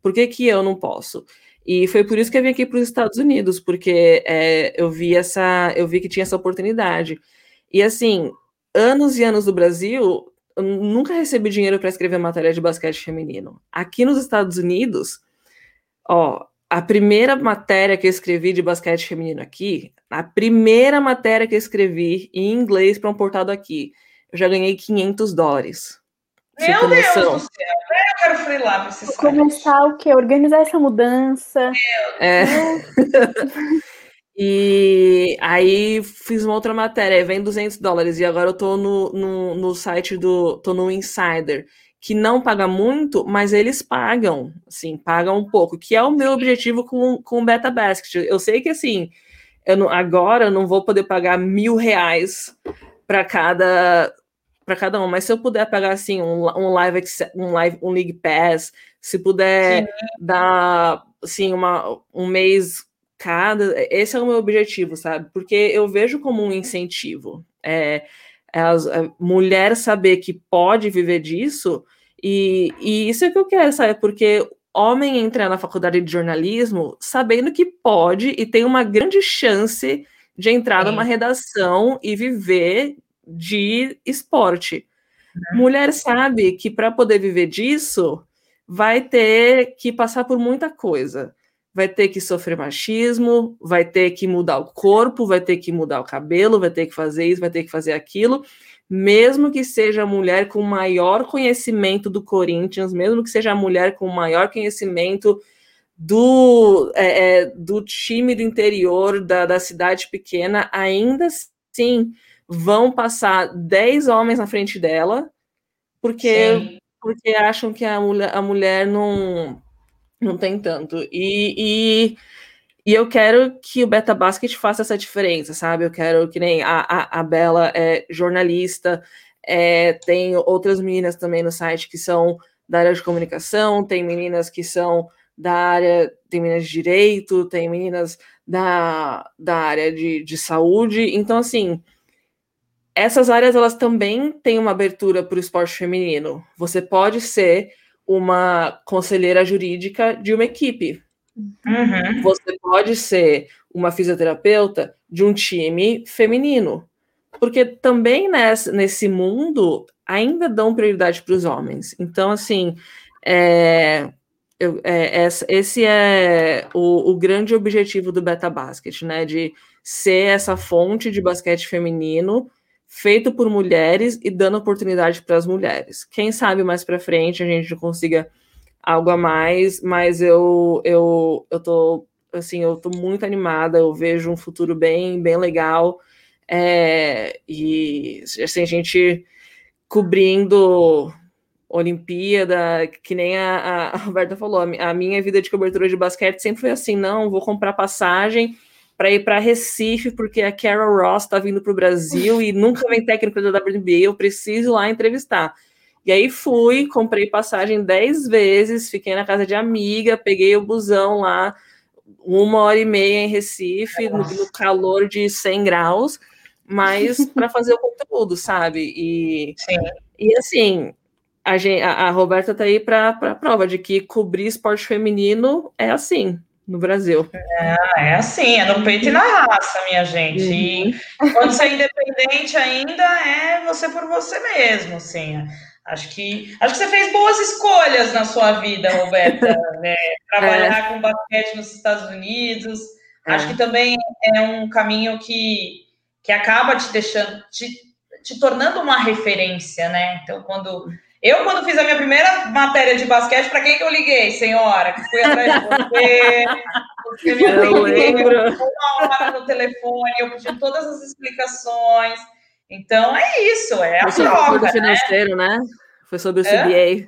Por que, que eu não posso? E foi por isso que eu vim aqui para os Estados Unidos, porque é, eu vi essa, eu vi que tinha essa oportunidade. E assim, anos e anos do Brasil, eu nunca recebi dinheiro para escrever matéria de basquete feminino. Aqui nos Estados Unidos, ó, a primeira matéria que eu escrevi de basquete feminino aqui, a primeira matéria que eu escrevi em inglês para um portal aqui, eu já ganhei 500 dólares. Meu Deus do céu, eu quero freelar para vocês. Começar o quê? Organizar essa mudança. É. E aí fiz uma outra matéria, vem 200 dólares, e agora eu tô no, no, no site do. tô no Insider, que não paga muito, mas eles pagam, assim, pagam um pouco, que é o meu objetivo com, com o Beta Basket. Eu sei que assim, eu não, agora eu não vou poder pagar mil reais para cada para cada um, mas se eu puder pagar assim um, um live um live um league pass, se puder Sim. dar assim uma, um mês cada. Esse é o meu objetivo, sabe? Porque eu vejo como um incentivo. É, é a, a mulher saber que pode viver disso, e, e isso é o que eu quero, sabe? Porque homem entrar na faculdade de jornalismo sabendo que pode e tem uma grande chance de entrar numa redação e viver de esporte. Uhum. Mulher sabe que para poder viver disso vai ter que passar por muita coisa vai ter que sofrer machismo, vai ter que mudar o corpo, vai ter que mudar o cabelo, vai ter que fazer isso, vai ter que fazer aquilo, mesmo que seja a mulher com maior conhecimento do Corinthians, mesmo que seja a mulher com maior conhecimento do, é, é do time do interior, da, da cidade pequena, ainda assim vão passar 10 homens na frente dela, porque Sim. porque acham que a mulher, a mulher não, não tem tanto. E, e, e, eu quero que o Beta Basket faça essa diferença, sabe? Eu quero que nem a, a, a Bela é jornalista, é, tem outras meninas também no site que são da área de comunicação, tem meninas que são da área, tem meninas de direito, tem meninas da, da área de, de saúde. Então, assim, essas áreas elas também têm uma abertura para o esporte feminino. Você pode ser uma conselheira jurídica de uma equipe. Uhum. Você pode ser uma fisioterapeuta de um time feminino. Porque também nesse, nesse mundo ainda dão prioridade para os homens. Então, assim, é, eu, é, esse é o, o, grande objetivo do Beta Basket, né? De ser essa fonte de basquete feminino feito por mulheres e dando oportunidade para as mulheres. Quem sabe mais para frente a gente consiga algo a mais, mas eu eu eu tô assim, eu tô muito animada, eu vejo um futuro bem bem legal. É, e assim, a gente cobrindo Olimpíada, que nem a, a Roberta falou, a minha vida de cobertura de basquete sempre foi assim, não, vou comprar passagem para ir para Recife, porque a Carol Ross está vindo para o Brasil e nunca vem técnico da WNBA, eu preciso lá entrevistar. E aí fui, comprei passagem dez vezes, fiquei na casa de amiga, peguei o busão lá, uma hora e meia em Recife, no, no calor de 100 graus, mas para fazer o conteúdo, sabe? E, Sim. e assim, a, gente, a, a Roberta tá aí para a prova de que cobrir esporte feminino é assim no Brasil. É, é assim, é no peito e na raça, minha gente. Uhum. E quando você é independente ainda, é você por você mesmo, assim. Acho que, acho que você fez boas escolhas na sua vida, Roberta. né? Trabalhar é. com basquete nos Estados Unidos. É. Acho que também é um caminho que, que acaba te deixando, te, te tornando uma referência, né? Então, quando eu, quando fiz a minha primeira matéria de basquete, para quem que eu liguei, senhora? Que fui atrás de você, você me atendeu, uma hora no telefone, eu pedi todas as explicações. Então, é isso, é a Foi troca, sobre o né? financeiro, né? Foi sobre o CBA.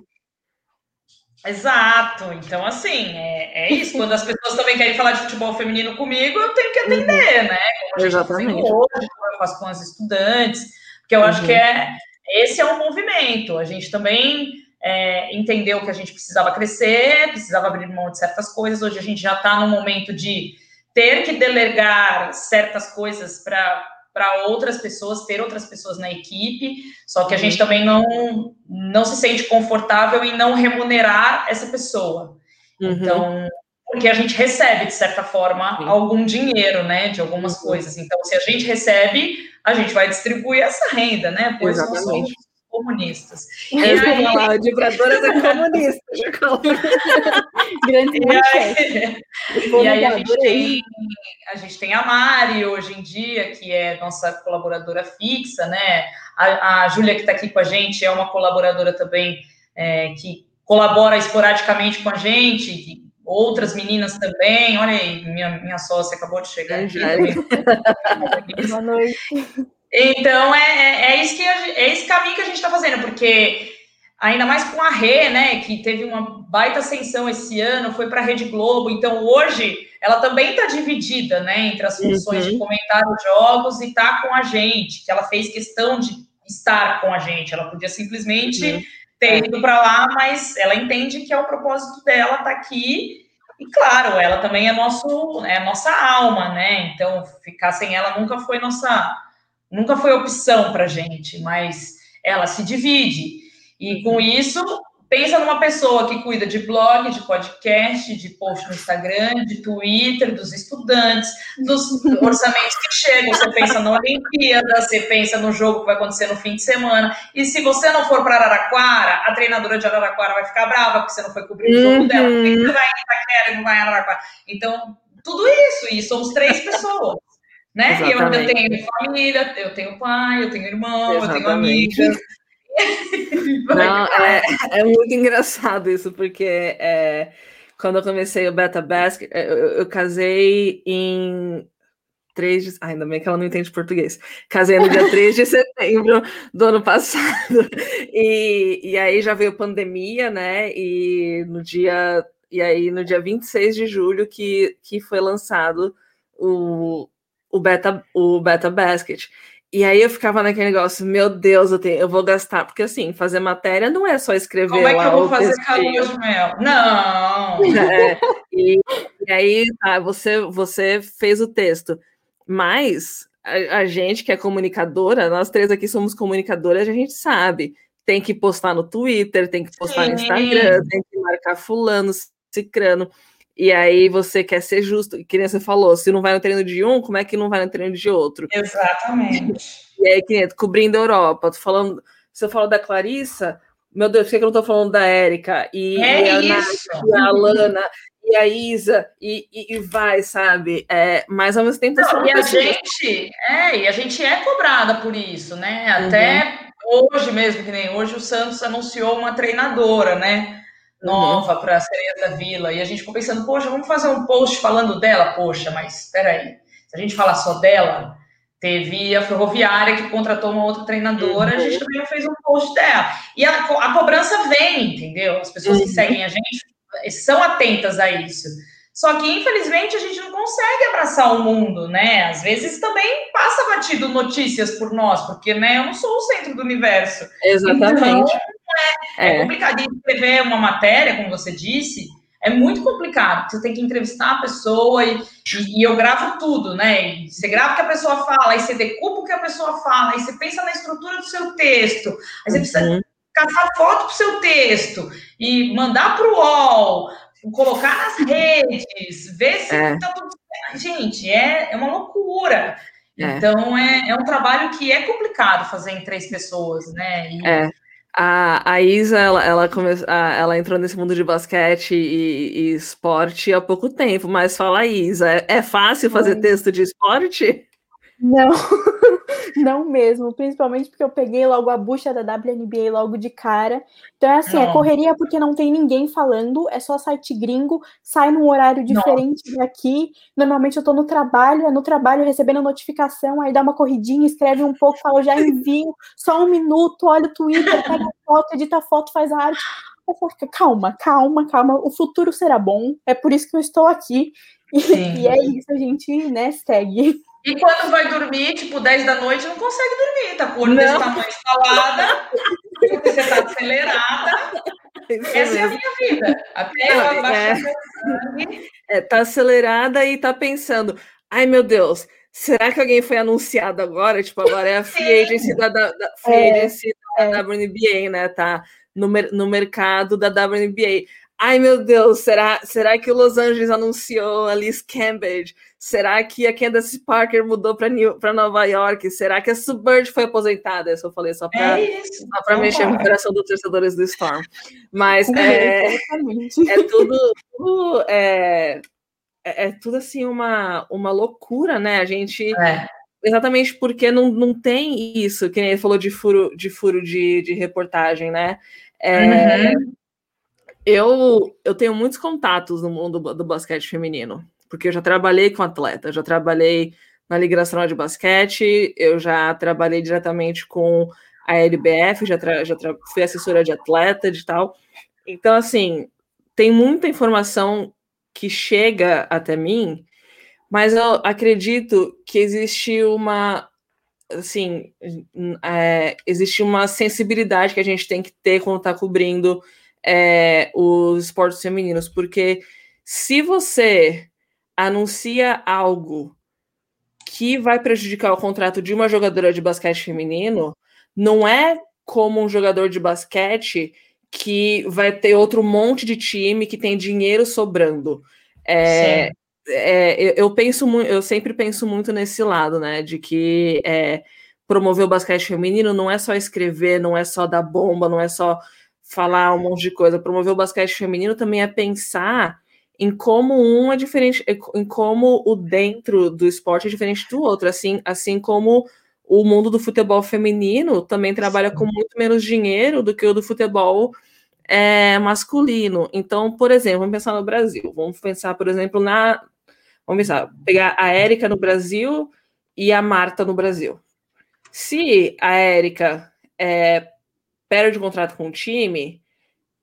É? Exato. Então, assim, é, é, isso. Quando as pessoas também querem falar de futebol feminino comigo, eu tenho que atender, uhum. né? Como Exatamente. Hoje, como eu faço com as estudantes, porque eu uhum. acho que é esse é um movimento. A gente também é, entendeu que a gente precisava crescer, precisava abrir mão de certas coisas. Hoje a gente já está no momento de ter que delegar certas coisas para para outras pessoas, ter outras pessoas na equipe, só que a gente também não, não se sente confortável em não remunerar essa pessoa. Uhum. Então, porque a gente recebe, de certa forma, Sim. algum dinheiro, né, de algumas uhum. coisas. Então, se a gente recebe, a gente vai distribuir essa renda, né? Pois Exatamente. nós somos comunistas. E Eu aí, falar, vibradoras é comunista. Grande e aí, e aí a gente, tem, a gente tem a Mari hoje em dia, que é nossa colaboradora fixa, né? A, a Júlia, que está aqui com a gente, é uma colaboradora também é, que colabora esporadicamente com a gente, outras meninas também. Olha aí, minha, minha sócia acabou de chegar aqui. Boa noite. Então, é, é, é, isso que é esse caminho que a gente está fazendo, porque ainda mais com a Rê, né, que teve uma baita ascensão esse ano, foi para a Rede Globo, então hoje ela também está dividida, né, entre as funções uhum. de comentar os jogos e tá com a gente, que ela fez questão de estar com a gente, ela podia simplesmente uhum ter ido para lá, mas ela entende que é o propósito dela estar tá aqui. E claro, ela também é nosso, é nossa alma, né? Então, ficar sem ela nunca foi nossa, nunca foi opção para gente, mas ela se divide. E com isso, pensa numa pessoa que cuida de blog, de podcast, de post no Instagram, de Twitter, dos estudantes, dos orçamentos que chegam. Você pensa na Olimpíada, você pensa no jogo que vai acontecer no fim de semana. E se você não for para Araraquara, a treinadora de Araraquara vai ficar brava porque você não foi cobrir o jogo uhum. dela. Por que você vai em Itaquera e não vai em Araraquara? Então, tudo isso, e somos três pessoas. Né? E eu, eu, tenho família, eu tenho pai, eu tenho irmão, Exatamente. eu tenho amigas. Não, é, é muito engraçado isso, porque é, quando eu comecei o Beta Basket, eu, eu casei em 3 de. Ai, ainda bem que ela não entende português. Casei no dia 3 de setembro do ano passado. E, e aí já veio pandemia, né? E no dia. E aí, no dia 26 de julho, que, que foi lançado o, o, Beta, o Beta Basket. E aí eu ficava naquele negócio, meu Deus, eu, tenho, eu vou gastar, porque assim, fazer matéria não é só escrever. Como é que eu vou fazer calor de mel? Não! É, e, e, aí, tá, você, você fez o texto, mas a, a, gente que é comunicadora, nós três aqui somos comunicadoras, a gente sabe. Tem que postar no Twitter, tem que postar Sim. no Instagram, tem que marcar fulano, cicrano. E aí você quer ser justo, que nem você falou, se não vai no treino de um, como é que não vai no treino de outro? Exatamente. E aí, que cobrindo a Europa, tô falando, você falou da Clarissa, meu Deus, por que eu não tô falando da Érica? E, é e a. Nath, e a Alana, e a Isa, e, e, e, vai, sabe? É, mas ao mesmo tempo. Não, e a gente, é, e a gente é cobrada por isso, né? Até uhum. hoje mesmo, que nem hoje o Santos anunciou uma treinadora, né? Nova uhum. para a Sereia da Vila. E a gente ficou pensando, poxa, vamos fazer um post falando dela? Poxa, mas espera aí. Se a gente falar só dela, teve a Ferroviária que contratou uma outra treinadora, uhum. a gente também fez um post dela. E a, a cobrança vem, entendeu? As pessoas uhum. que seguem a gente são atentas a isso. Só que, infelizmente, a gente não consegue abraçar o mundo, né? Às vezes também passa batido notícias por nós, porque né, eu não sou o centro do universo. Exatamente. Então, é, é. é complicado. E escrever uma matéria, como você disse, é muito complicado. Você tem que entrevistar a pessoa e, e, eu gravo tudo, né? E você grava o que a pessoa fala, aí você decupa o que a pessoa fala, aí você pensa na estrutura do seu texto, aí você precisa uhum. caçar foto pro seu texto e mandar para o UOL, colocar nas redes, ver se é. tá tudo. Gente, é, é uma loucura. É. Então é, é um trabalho que é complicado fazer em três pessoas, né? E, é. A, a Isa, ela, ela, come, ela entrou nesse mundo de basquete e, e, esporte há pouco tempo, mas fala, Isa, é, é fácil fazer texto de esporte? Não, não mesmo, principalmente porque eu peguei logo a bucha da WNBA logo de cara. Então é assim, é não. é correria porque não tem ninguém falando, é só site gringo, sai num horário diferente não. daqui. Normalmente eu tô no trabalho, é no trabalho recebendo notificação, aí dá uma corridinha, escreve um pouco, fala, já envio, só um minuto, olha o Twitter, pega a foto, edita a foto, faz a arte. calma, calma, calma, o futuro será bom, é por isso que eu estou aqui. E, e é isso, a gente, né, segue. E quando vai dormir, tipo, 10 da noite, não consegue dormir, tá olho desse tamanho instalada, você tá acelerada. Isso Essa mesmo. é a minha vida. Até eu abaixar é, é, tá acelerada e tá pensando, ai meu Deus, será que alguém foi anunciado agora? Tipo, agora é a free agency da, da, da, free é, agency é. da WNBA, né? Tá no, no mercado da WNBA. Ai meu Deus, será, será que o Los Angeles anunciou a Liz Cambridge? Será que a Candace Parker mudou para Nova York? Será que a Subbird foi aposentada? Eu falei só para é mexer no coração dos torcedores do Storm. Mas é, é, é tudo, tudo é, é, é, tudo assim uma, uma loucura, né? A gente é. exatamente porque não, não tem isso, que nem ele falou de furo de furo de, de reportagem, né? É, uhum. Eu, eu tenho muitos contatos no mundo do, basquete feminino porque eu já trabalhei com atleta, já trabalhei na Liga Nacional de Basquete, eu já trabalhei diretamente com a LBF, já, já fui assessora de atleta de tal. Então, assim, tem muita informação que chega até mim, mas eu acredito que existe uma assim é, existe uma sensibilidade que a gente tem que ter quando está cobrindo é, os esportes femininos, porque se você anuncia algo que vai prejudicar o contrato de uma jogadora de basquete feminino, não é como um jogador de basquete que vai ter outro monte de time que tem dinheiro sobrando. É, é, eu penso eu sempre penso muito nesse lado, né? De que é, promover o basquete feminino não é só escrever, não é só dar bomba, não é só falar um monte de coisa. Promover o basquete feminino também é pensar em como um é diferente, em como o dentro do esporte é diferente do outro, assim, assim como o mundo do futebol feminino também trabalha com muito menos dinheiro do que o do futebol é, masculino. Então, por exemplo, vamos pensar no Brasil, vamos pensar, por exemplo, na, vamos pensar, pegar a Érica no Brasil e a Marta no Brasil. Se a Érica é, perde o contrato com o time,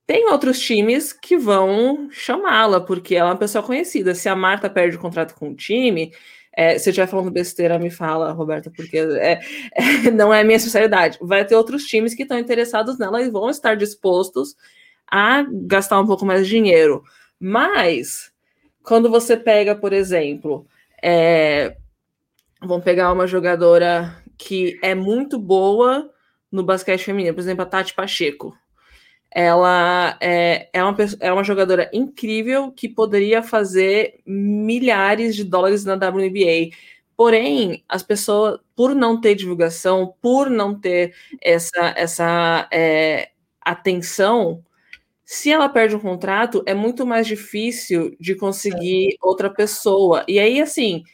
tem outros times que vão chamá-la, porque ela é uma pessoa conhecida. Se a Marta perde o contrato com o time, é, se eu estiver falando besteira, me fala, Roberta, porque é, é, não é a minha especialidade. Vai ter outros times que estão interessados nela e vão estar dispostos a gastar um pouco mais de dinheiro. Mas, quando você pega, por exemplo, é, vamos pegar uma jogadora que é muito boa no basquete feminino, por exemplo, a Tati Pacheco. Ela é, é, uma, é uma jogadora incrível que poderia fazer milhares de dólares na WNBA. Porém, as pessoas, por não ter divulgação, por não ter essa, essa é, atenção, se ela perde um contrato, é muito mais difícil de conseguir outra pessoa. E aí, assim,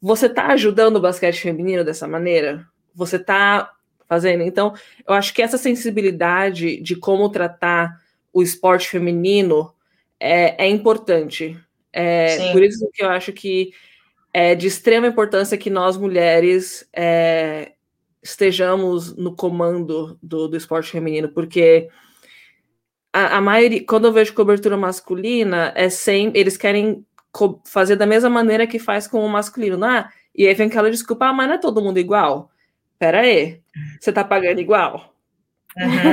você está ajudando o basquete feminino dessa maneira? Você está fazendo. Então, eu acho que essa sensibilidade de como tratar o esporte feminino é, é importante. É, por isso que eu acho que é de extrema importância que nós mulheres é, estejamos no comando do, do esporte feminino, porque a, a, maioria, quando eu vejo cobertura masculina, é sempre eles querem fazer da mesma maneira que faz com o masculino, não é? E aí vem aquela desculpa, ah, mas não é todo mundo igual. Pera aí, você tá pagando igual? Uhum.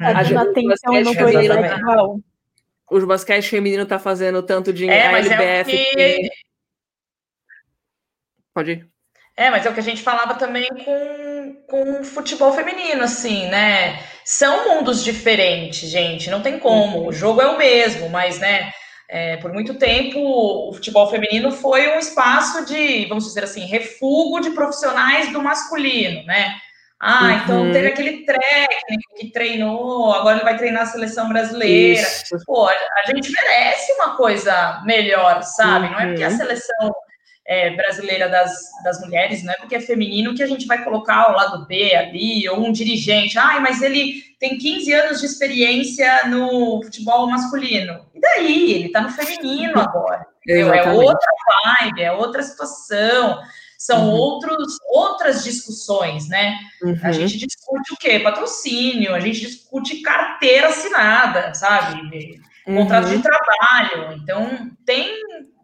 A gente, atenção no igual. O basquete feminino tá fazendo tanto dinheiro, é, a LBF. É que... Pode ir. É, mas é o que a gente falava também com, com futebol feminino, assim, né? São mundos diferentes, gente, não tem como. O jogo é o mesmo, mas, né? É, por muito tempo, o futebol feminino foi um espaço de, vamos dizer assim, refúgio de profissionais do masculino, né? Ah, então uhum. então teve aquele técnico que treinou, agora ele vai treinar a seleção brasileira. Isso. Pô, a gente merece uma coisa melhor, sabe? Uhum. Não é porque a uhum. seleção é, brasileira das, das mulheres, não é porque é feminino que a gente vai colocar ao lado B ali, ou um dirigente. Ai, mas ele tem 15 anos de experiência no futebol masculino. E daí? Ele tá no feminino agora. É outra vibe, é outra situação. São uhum. outros, outras discussões, né? Uhum. A gente discute o quê? Patrocínio, a gente discute carteira assinada, sabe? Contrato uhum. de trabalho. Então, tem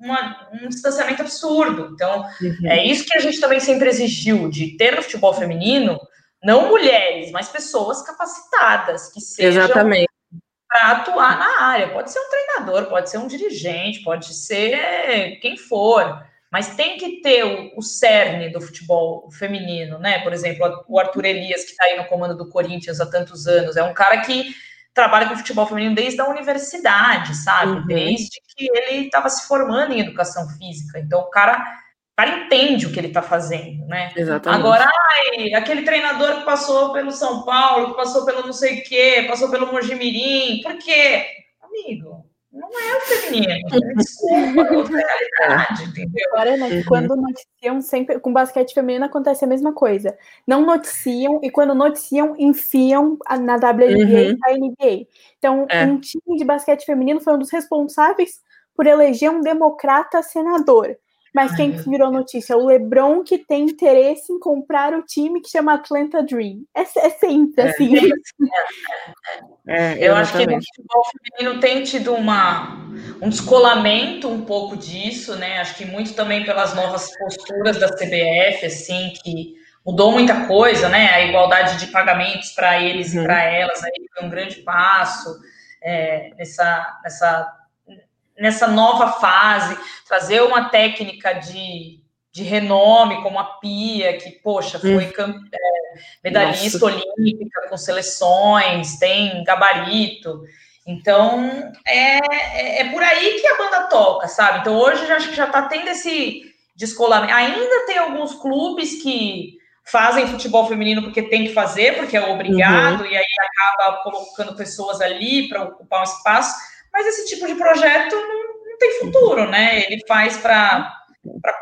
uma, um distanciamento absurdo. Então, uhum. é isso que a gente também sempre exigiu, de ter no futebol feminino, não mulheres, mas pessoas capacitadas, que sejam para atuar na área. Pode ser um treinador, pode ser um dirigente, pode ser quem for, mas tem que ter o, o cerne do futebol feminino, né? Por exemplo, o Arthur Elias, que está aí no comando do Corinthians há tantos anos, é um cara que trabalha com futebol feminino desde a universidade, sabe? Uhum. Desde que ele estava se formando em educação física. Então, o cara, o cara entende o que ele está fazendo, né? Exatamente. Agora, ai, aquele treinador que passou pelo São Paulo, que passou pelo não sei o quê, passou pelo Mojimirim, por quê? Amigo, não é o feminino. Desculpa, é outra realidade, entendeu? Agora, né, uhum. quando noticiam, sempre com basquete feminino acontece a mesma coisa. Não noticiam e quando noticiam, enfiam na WNBA uhum. e na NBA. Então, é. um time de basquete feminino foi um dos responsáveis por eleger um democrata senador. Mas quem que virou notícia? O LeBron que tem interesse em comprar o time que chama Atlanta Dream. É, é sempre é. assim. É, eu acho que o futebol feminino tem tido uma, um descolamento um pouco disso, né? Acho que muito também pelas novas posturas da CBF, assim, que mudou muita coisa, né? A igualdade de pagamentos para eles uhum. e para elas aí foi um grande passo é, nessa, nessa nessa nova fase, trazer uma técnica de, de renome como a Pia, que, poxa, foi hum. é, medalhista Nossa. olímpica com seleções, tem gabarito. Então, é, é, é, por aí que a banda toca, sabe? Então, hoje, acho que já está tendo esse descolamento. Ainda tem alguns clubes que fazem futebol feminino porque tem que fazer, porque é obrigado, uhum. e aí acaba colocando pessoas ali para ocupar um espaço mas esse tipo de projeto não, não tem futuro, né? Ele faz para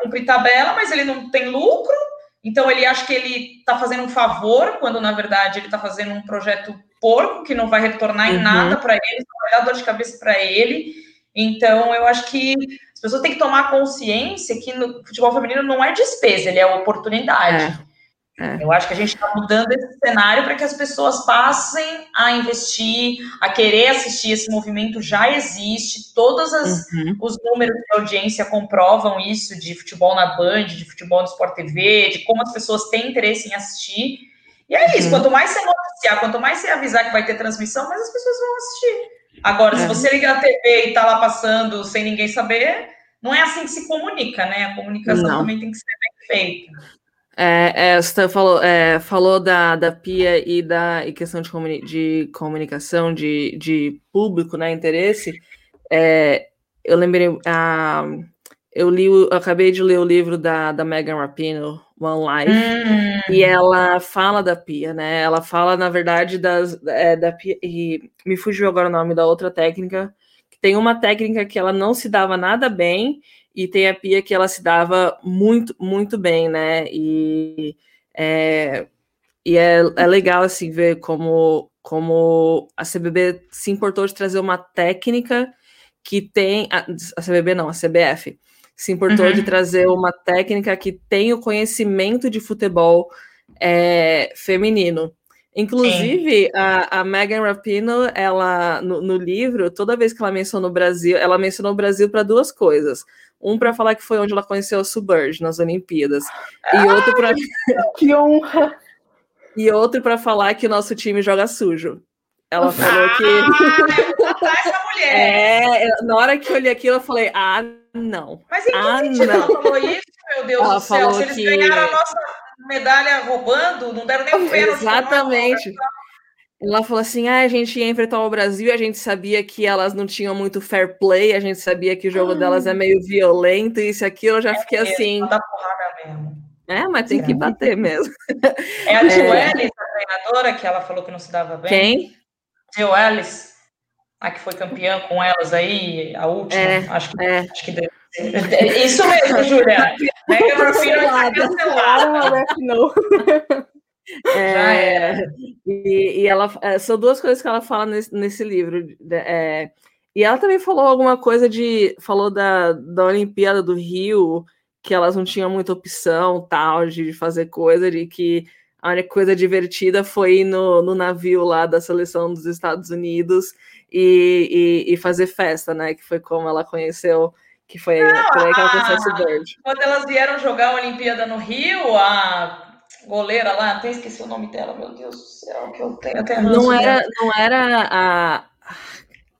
cumprir tabela, mas ele não tem lucro, então ele acha que ele está fazendo um favor, quando na verdade ele está fazendo um projeto porco que não vai retornar em uhum. nada para ele, só vai dar dor de cabeça para ele. Então, eu acho que as pessoas têm que tomar consciência que no futebol feminino não é despesa, ele é oportunidade. É. É. Eu acho que a gente está mudando esse cenário para que as pessoas passem a investir, a querer assistir. Esse movimento já existe, todos uhum. os números de audiência comprovam isso de futebol na Band, de futebol no Sport TV, de como as pessoas têm interesse em assistir. E é isso, uhum. quanto mais você noticiar, quanto mais você avisar que vai ter transmissão, mais as pessoas vão assistir. Agora, é. se você ligar a TV e tá lá passando sem ninguém saber, não é assim que se comunica, né? A comunicação não. também tem que ser bem feita. É, é, você falou, é, falou da, da PIA e da e questão de, comuni de comunicação, de, de público, né, interesse. É, eu lembrei, ah, eu li, eu acabei de ler o livro da, da Megan Rapinoe, One Life, hum. e ela fala da Pia, né? Ela fala, na verdade, das, é, da Pia, e me fugiu agora o nome da outra técnica, que tem uma técnica que ela não se dava nada bem, e tem a Pia que ela se dava muito, muito bem, né? E é, e é, é legal, assim, ver como, como a CBB se importou de trazer uma técnica que tem... A, a CBB não, a CBF se importou uhum. de trazer uma técnica que tem o conhecimento de futebol é, feminino. Inclusive, a, a, Megan Rapinoe, ela no, no, livro, toda vez que ela mencionou o Brasil, ela mencionou o Brasil para duas coisas. Um para falar que foi onde ela conheceu a Suburge nas Olimpíadas, e outro para que honra. E outro para falar que o nosso time joga sujo. Ela falou que. Ah, essa mulher! É, na hora que eu olhei aquilo, eu falei, ah, não. Mas em que ah, sentido não. ela falou isso, meu Deus ela do céu? Se eles que... ganharam a nossa medalha roubando, não deram nem um pênalti. Exatamente. Ela falou assim: ah, a gente ia enfrentar o Brasil, a gente sabia que elas não tinham muito fair play, a gente sabia que o jogo delas é meio violento, e isso aqui eu já é fiquei mesmo, assim. Tá porrada mesmo. É, mas tem que bater mesmo. É a Joelle, é... a treinadora, que ela falou que não se dava bem. Quem? Jill Ellis, a que foi campeã com elas aí, a última, é, acho que, é. acho que deve ser. Isso mesmo, Julia. Megan Rapinoe está cancelada. É, e, e, ela é, são duas coisas que ela fala nesse, nesse livro. É, e ela também falou alguma coisa de. Falou da, da Olimpíada do Rio, que elas não tinham muita opção tal de fazer coisa, de que a única coisa divertida foi ir no, no navio lá da seleção dos Estados Unidos e, e, e, fazer festa, né? Que foi como ela conheceu, que foi Não, por aí que ela conheceu Bird. Quando elas vieram jogar a Olimpíada no Rio, a goleira lá, até esqueci o nome dela, meu Deus do céu, que eu tenho até não era, não era a.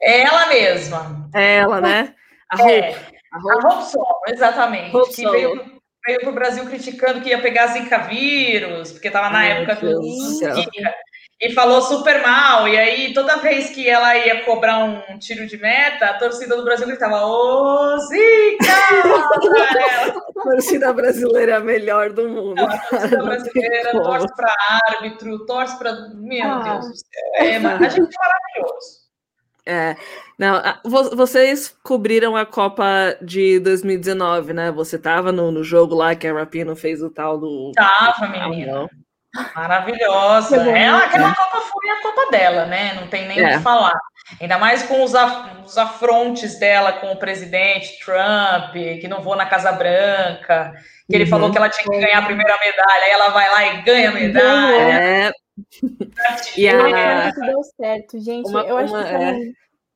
É ela mesma. É ela, né? A Hope. É, a Hope, a Hope exatamente. Hope que veio veio para o Brasil criticando que ia pegar Zika vírus, porque estava na Ai, época do Zika, e falou super mal. E aí, toda vez que ela ia cobrar um tiro de meta, a torcida do Brasil gritava: Ô, Zika! a torcida brasileira é a melhor do mundo. Não, a torcida brasileira torce para árbitro, torce para. Meu ah. Deus do céu. É, a gente é maravilhoso. É, não, vocês cobriram a Copa de 2019, né? Você tava no, no jogo lá que a Rapino fez o tal do. Tava, menina. Maravilhosa. Ela, aquela Copa foi a Copa dela, né? Não tem nem o é. que falar. Ainda mais com os, af os afrontes dela com o presidente Trump, que não vou na Casa Branca, que ele uhum. falou que ela tinha que ganhar a primeira medalha, aí ela vai lá e ganha a medalha. É. E a... que deu certo, gente. Uma, eu acho uma, que é,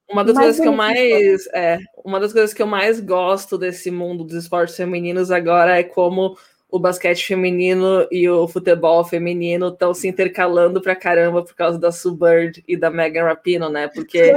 uma das coisas que eu mais é, uma das coisas que eu mais gosto desse mundo dos esportes femininos agora é como o basquete feminino e o futebol feminino estão se intercalando pra caramba por causa da Sue Bird e da Megan Rapinoe, né? Porque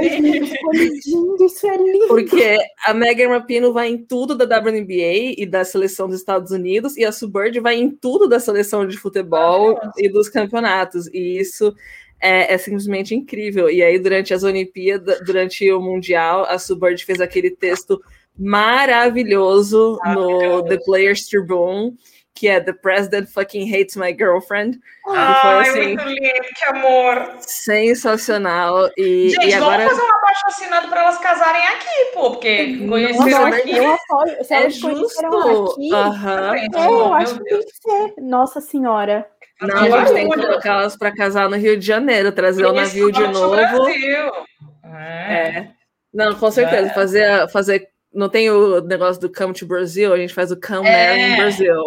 isso é lindo. Porque a Megan Rapinoe vai em tudo da WNBA e da seleção dos Estados Unidos e a Sue Bird vai em tudo da seleção de futebol e dos campeonatos. E isso é, é, simplesmente incrível. E aí, durante as Olimpíadas, durante o Mundial, a Sue Bird fez aquele texto maravilhoso, maravilhoso. no The Players Tribune que é The President Fucking Hates My Girlfriend. Ah, foi, é assim, é muito lindo, que amor. Sensacional. E, Gente, e agora... vamos fazer um abaixo assinado para elas casarem aqui, pô, porque conheceram aqui. Eu apoio, se é elas justo. aqui, uhum. é, eu acho que tem que ser. Nossa Senhora. Não, a gente tem que colocar elas para casar no Rio de Janeiro, trazer o navio de novo. Brasil. É. é. Não, com certeza. É. Fazer, fazer. Não tem o negócio do Come to Brazil, a gente faz o Come é. There in Brazil.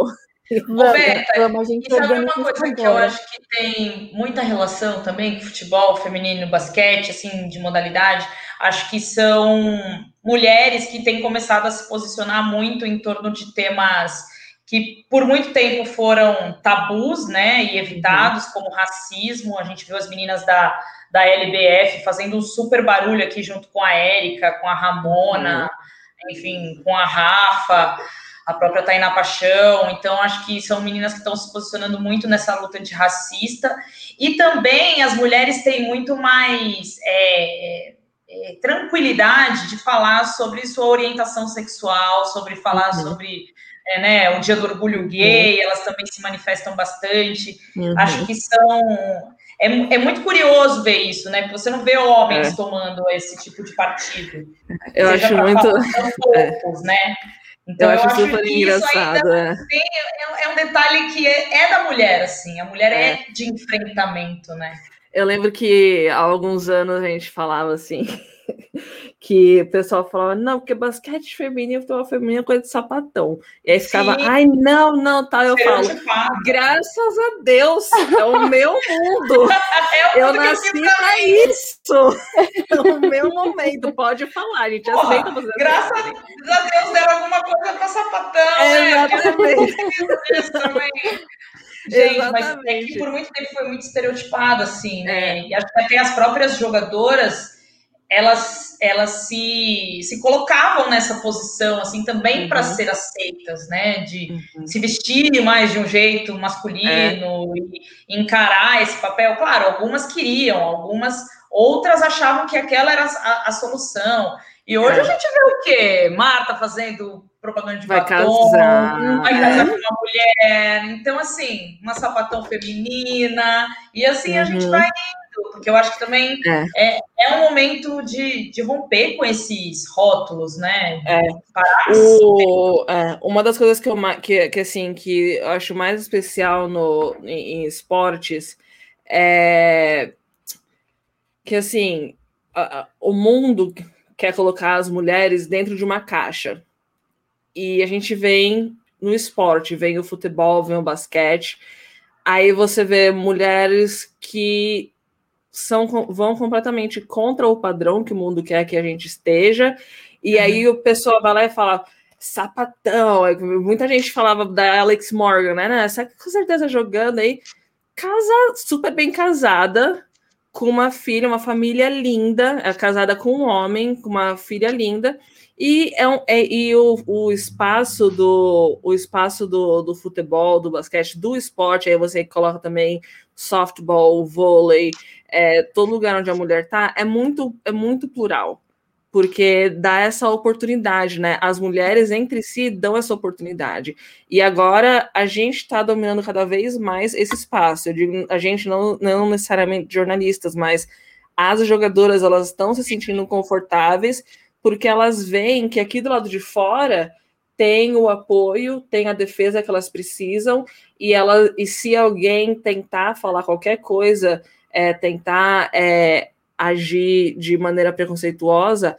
Vamos, a gente e sabe uma coisa que eu acho que tem muita relação também com futebol feminino, basquete, assim, de modalidade? Acho que são mulheres que têm começado a se posicionar muito em torno de temas que por muito tempo foram tabus, né, e evitados, uhum. como racismo. A gente viu as meninas da, da LBF fazendo um super barulho aqui junto com a Érica, com a Ramona, uhum. enfim, com a Rafa, a própria Tainá Paixão. Então, acho que são meninas que estão se posicionando muito nessa luta antirracista. E também as mulheres têm muito mais. É, é, tranquilidade de falar sobre sua orientação sexual, sobre falar uhum. sobre é, né, o Dia do Orgulho Gay, uhum. elas também se manifestam bastante. Uhum. Acho que são. É, é, muito curioso ver isso, né? Porque você não vê homens é. tomando esse tipo de partido. Eu acho muito. Poucos, né? Então, eu, eu acho super engraçado. É. Tem, é. é. um detalhe que é, é, da mulher, assim. A mulher é. é de enfrentamento, né? Eu lembro que há alguns anos a gente falava assim que o pessoal falava, não, porque basquete feminino, futebol feminino é coisa de sapatão. E aí ficava, Sim. ai, não, não, tá. Eu falo, graças a Deus, é o meu mundo. é eu nasci para isso. É o meu momento, pode falar, a gente Porra, aceita você. Graças a Deus deram alguma coisa para sapatão, é, né? Exatamente. Gente, Exatamente. mas é que por muito tempo foi muito estereotipado, assim, né? É. E acho que até as próprias jogadoras elas, elas se, se colocavam nessa posição, assim, também uhum. para ser aceitas, né? De uhum. se vestir mais de um jeito masculino é. e encarar esse papel. Claro, algumas queriam, algumas outras achavam que aquela era a, a solução. E hoje é. a gente vê o quê? Marta fazendo propaganda de vai batom, casar. vai casar com uma mulher. Então, assim, uma sapatão feminina. E assim uhum. a gente uhum. vai porque eu acho que também é, é, é um momento de, de romper com esses rótulos, né? É. O, é, uma das coisas que eu que, que, assim, que eu acho mais especial no, em, em esportes é que assim a, a, o mundo quer colocar as mulheres dentro de uma caixa. E a gente vem no esporte, vem o futebol, vem o basquete. Aí você vê mulheres que são, vão completamente contra o padrão que o mundo quer que a gente esteja, e uhum. aí o pessoal vai lá e fala sapatão, muita gente falava da Alex Morgan, né, essa com certeza jogando aí, casa super bem casada, com uma filha, uma família linda, é casada com um homem, com uma filha linda, e, é, um, é e o, o, espaço do o espaço do, do futebol, do basquete, do esporte, aí você coloca também softball, vôlei, é, todo lugar onde a mulher está, é muito, é muito plural, porque dá essa oportunidade, né? As mulheres entre si dão essa oportunidade. E agora a gente está dominando cada vez mais esse espaço. Eu digo, a gente não, não necessariamente jornalistas, mas as jogadoras elas estão se sentindo confortáveis porque elas veem que aqui do lado de fora tem o apoio, tem a defesa que elas precisam, e ela e se alguém tentar falar qualquer coisa, é, tentar é, agir de maneira preconceituosa,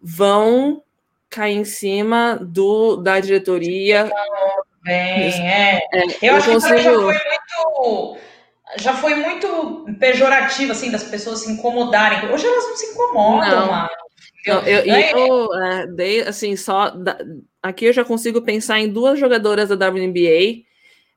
vão cair em cima do da diretoria. Bem, é. é. eu, eu acho consigo... que já foi muito já foi muito pejorativo assim das pessoas se incomodarem. Hoje elas não se incomodam, não. Eu, eu, eu é, dei, assim, só. Da, aqui eu já consigo pensar em duas jogadoras da WNBA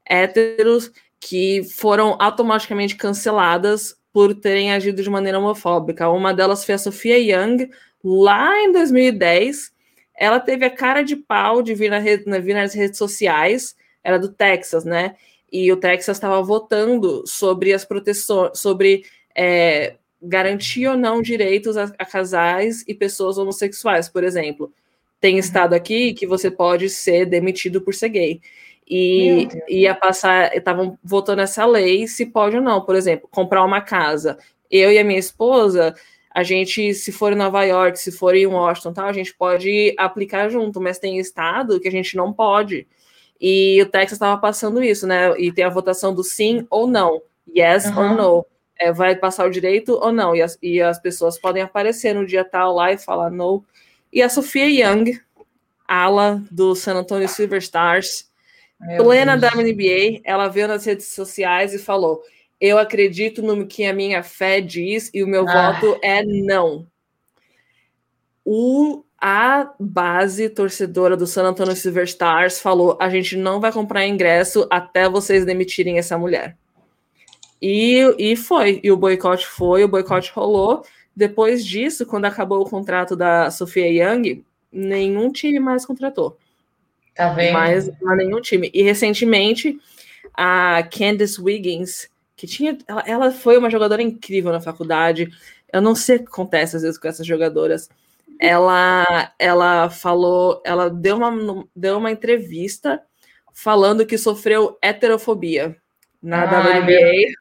héteros que foram automaticamente canceladas por terem agido de maneira homofóbica. Uma delas foi a Sofia Young, lá em 2010. Ela teve a cara de pau de vir, na rede, vir nas redes sociais, era do Texas, né? E o Texas estava votando sobre as proteções, sobre é, garantir ou não direitos a, a, casais e pessoas homossexuais, por exemplo. Tem uhum. estado aqui que você pode ser demitido por ser gay. E ia passar, estavam votando essa lei se pode ou não, por exemplo, comprar uma casa. Eu e a minha esposa, a gente, se for em Nova York, se for em Washington, tal, a gente pode aplicar junto, mas tem estado que a gente não pode. E o Texas estava passando isso, né? E tem a votação do sim ou não, yes uhum. or no é, vai passar o direito ou não. E as, e as pessoas podem aparecer no dia tal lá e falar não. E a Sofia Young, ala do San Antonio Silver Stars, Meu plena Deus. da NBA, ela veio nas redes sociais e falou: Eu acredito no que a minha fé diz e o meu ah. voto é não. O, a base torcedora do San Antonio Silver Stars falou: a gente não vai comprar ingresso até vocês demitirem essa mulher. E, e foi, e o boicote foi, o boicote rolou. Depois disso, quando acabou o contrato da Sofia Young, nenhum time mais contratou. Tá vendo? Mais, nenhum time. E recentemente, a Candice Wiggins, que tinha. Ela, ela foi uma jogadora incrível na faculdade. Eu não sei o que acontece às vezes com essas jogadoras. Ela, ela falou, ela deu uma, deu uma entrevista falando que sofreu heterofobia na Ai, WNBA.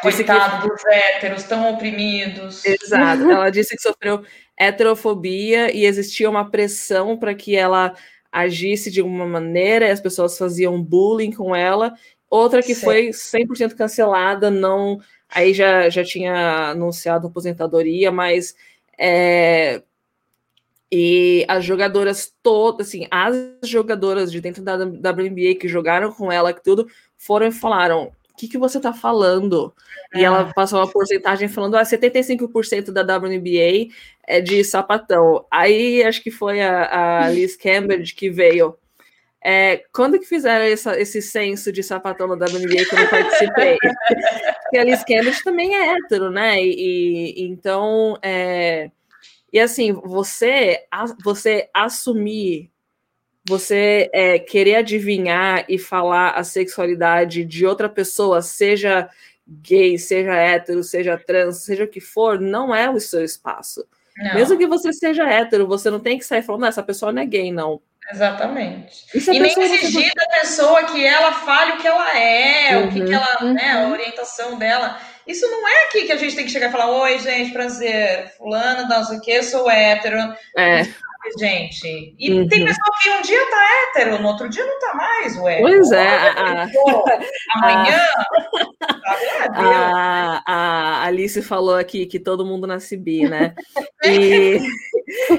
Coitado que... dos héteros, tão oprimidos. Exato. Ela disse que sofreu heterofobia e existia uma pressão para que ela agisse de alguma maneira, e as pessoas faziam bullying com ela. Outra que certo. foi 100% cancelada, não. Aí já, já tinha anunciado aposentadoria, mas. É, e as jogadoras todas, assim, as jogadoras de dentro da WNBA que jogaram com ela, que tudo, foram e falaram: o que, que você está falando? É. E ela é. passou uma porcentagem falando, ah, 75% da WNBA é de sapatão. Aí acho que foi a, a Liz Cambridge que veio. É, quando que fizeram essa, esse censo de sapatão na WNBA que eu não participei? Porque a Liz Cambridge também é hétero, né? E, e então, é, e assim, você, você assumir você é, querer adivinhar e falar a sexualidade de outra pessoa, seja gay, seja hétero, seja trans, seja o que for, não é o seu espaço. Não. Mesmo que você seja hétero, você não tem que sair falando, essa pessoa não é gay, não. Exatamente. E nem exigir da pessoa que ela fale o que ela é, uhum, o que, que ela, uhum. né, a orientação dela. Isso não é aqui que a gente tem que chegar e falar, oi, gente, prazer, fulano, não sei o que, sou hétero. É gente. E uhum. tem pessoa que um dia tá hétero, no outro dia não tá mais, ué. Pois é. A, amanhã. A, a, Alice falou aqui que todo mundo nasce bi, né? E,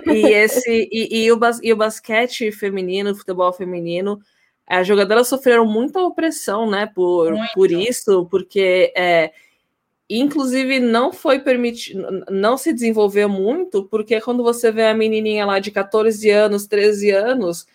e esse e, e, o, e o basquete feminino, o futebol feminino, as jogadoras sofreram muita opressão, né? Por, por isso, porque é, Inclusive, não foi permitido, não se desenvolveu muito, porque quando você vê a menininha lá de 14 anos, 13 anos,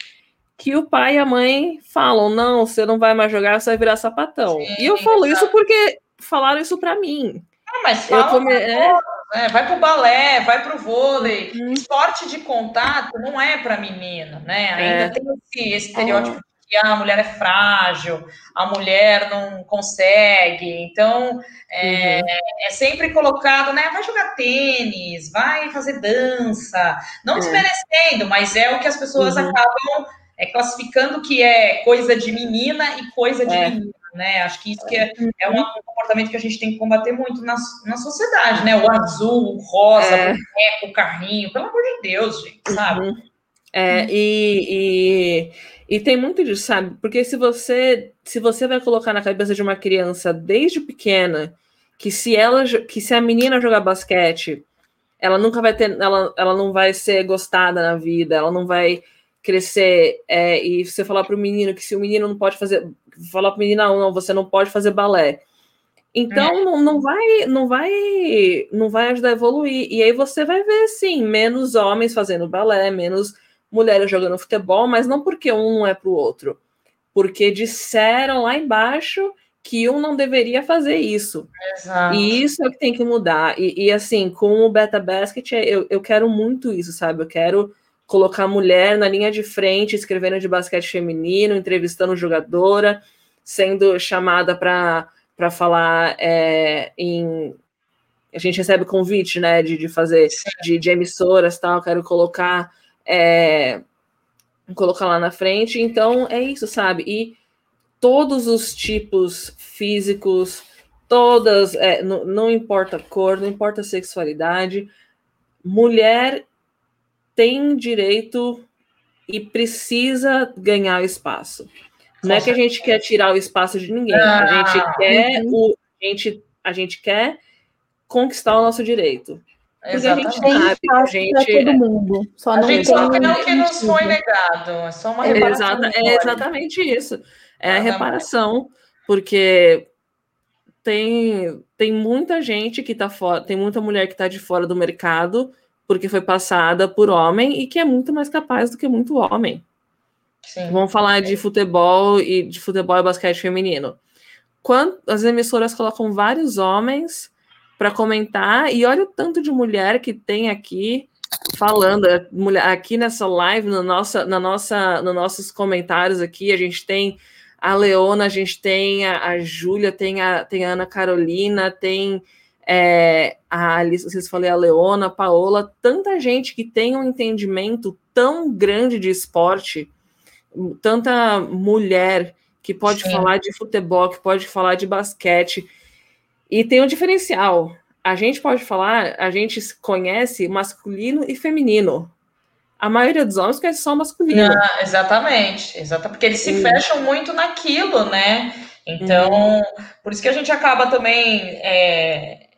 que o pai e a mãe falam: não, você não vai mais jogar, você vai virar sapatão. Sim, e eu falo isso porque falaram isso para mim. Ah, mas fala come... é... né? vai pro balé, vai pro vôlei. Uhum. Esporte de contato não é para menino, né? Ainda é. tem esse, esse estereótipo é que a mulher é frágil, a mulher não consegue. Então, é, uhum. é sempre colocado, né? Vai jogar tênis, vai fazer dança. Não é. desmerecendo, mas é o que as pessoas uhum. acabam é, classificando que é coisa de menina e coisa de é. menina. Né? Acho que isso que é, é um comportamento que a gente tem que combater muito na, na sociedade, né? O azul, o rosa, é. o boneco, o carrinho, pelo amor de Deus, gente, sabe? Uhum. É, e, e e tem muito disso, sabe? Porque se você se você vai colocar na cabeça de uma criança desde pequena que se ela que se a menina jogar basquete, ela nunca vai ter, ela, ela não vai ser gostada na vida, ela não vai crescer. É, e você falar para o menino que se o menino não pode fazer, falar para o menino não, não, você não pode fazer balé. Então é. não, não vai não vai não vai ajudar a evoluir. E aí você vai ver sim menos homens fazendo balé, menos mulheres jogando futebol, mas não porque um não é para o outro, porque disseram lá embaixo que um não deveria fazer isso. Exato. E isso é o que tem que mudar. E, e assim, com o Beta Basket, eu, eu quero muito isso, sabe? Eu quero colocar mulher na linha de frente, escrevendo de basquete feminino, entrevistando jogadora, sendo chamada para falar é, em. A gente recebe convite, né, de, de fazer de, de emissoras tal. Quero colocar é, colocar lá na frente. Então é isso, sabe? E todos os tipos físicos, todas, é, não, não importa a cor, não importa a sexualidade, mulher tem direito e precisa ganhar espaço. Não é que a gente quer tirar o espaço de ninguém, a gente quer o a gente, a gente quer conquistar o nosso direito. Porque Exatamente. a gente tem sabe, a gente, todo mundo. Só a gente só quer o que nos foi negado. É só uma reparação. É, é exatamente isso. É a reparação, porque tem, tem muita gente que está fora, tem muita mulher que está de fora do mercado porque foi passada por homem e que é muito mais capaz do que muito homem. Sim. Vamos falar de futebol e de futebol e basquete feminino. Quando as emissoras colocam vários homens para comentar e olha o tanto de mulher que tem aqui falando é, aqui nessa live, no nossa, na nossa, nos nossos comentários aqui, a gente tem a Leona, a gente tem a, a Júlia, tem a, tem a Ana Carolina, tem é, a Alice, vocês falei a Leona, a Paola, tanta gente que tem um entendimento tão grande de esporte, tanta mulher que pode Sim. falar de futebol, que pode falar de basquete, e tem um diferencial. A gente pode falar, a gente conhece masculino e feminino a maioria dos homens conhece só masculino. Ah, exatamente, exato, porque eles se fecham muito naquilo, né? Então, uhum. por isso que a gente acaba também é,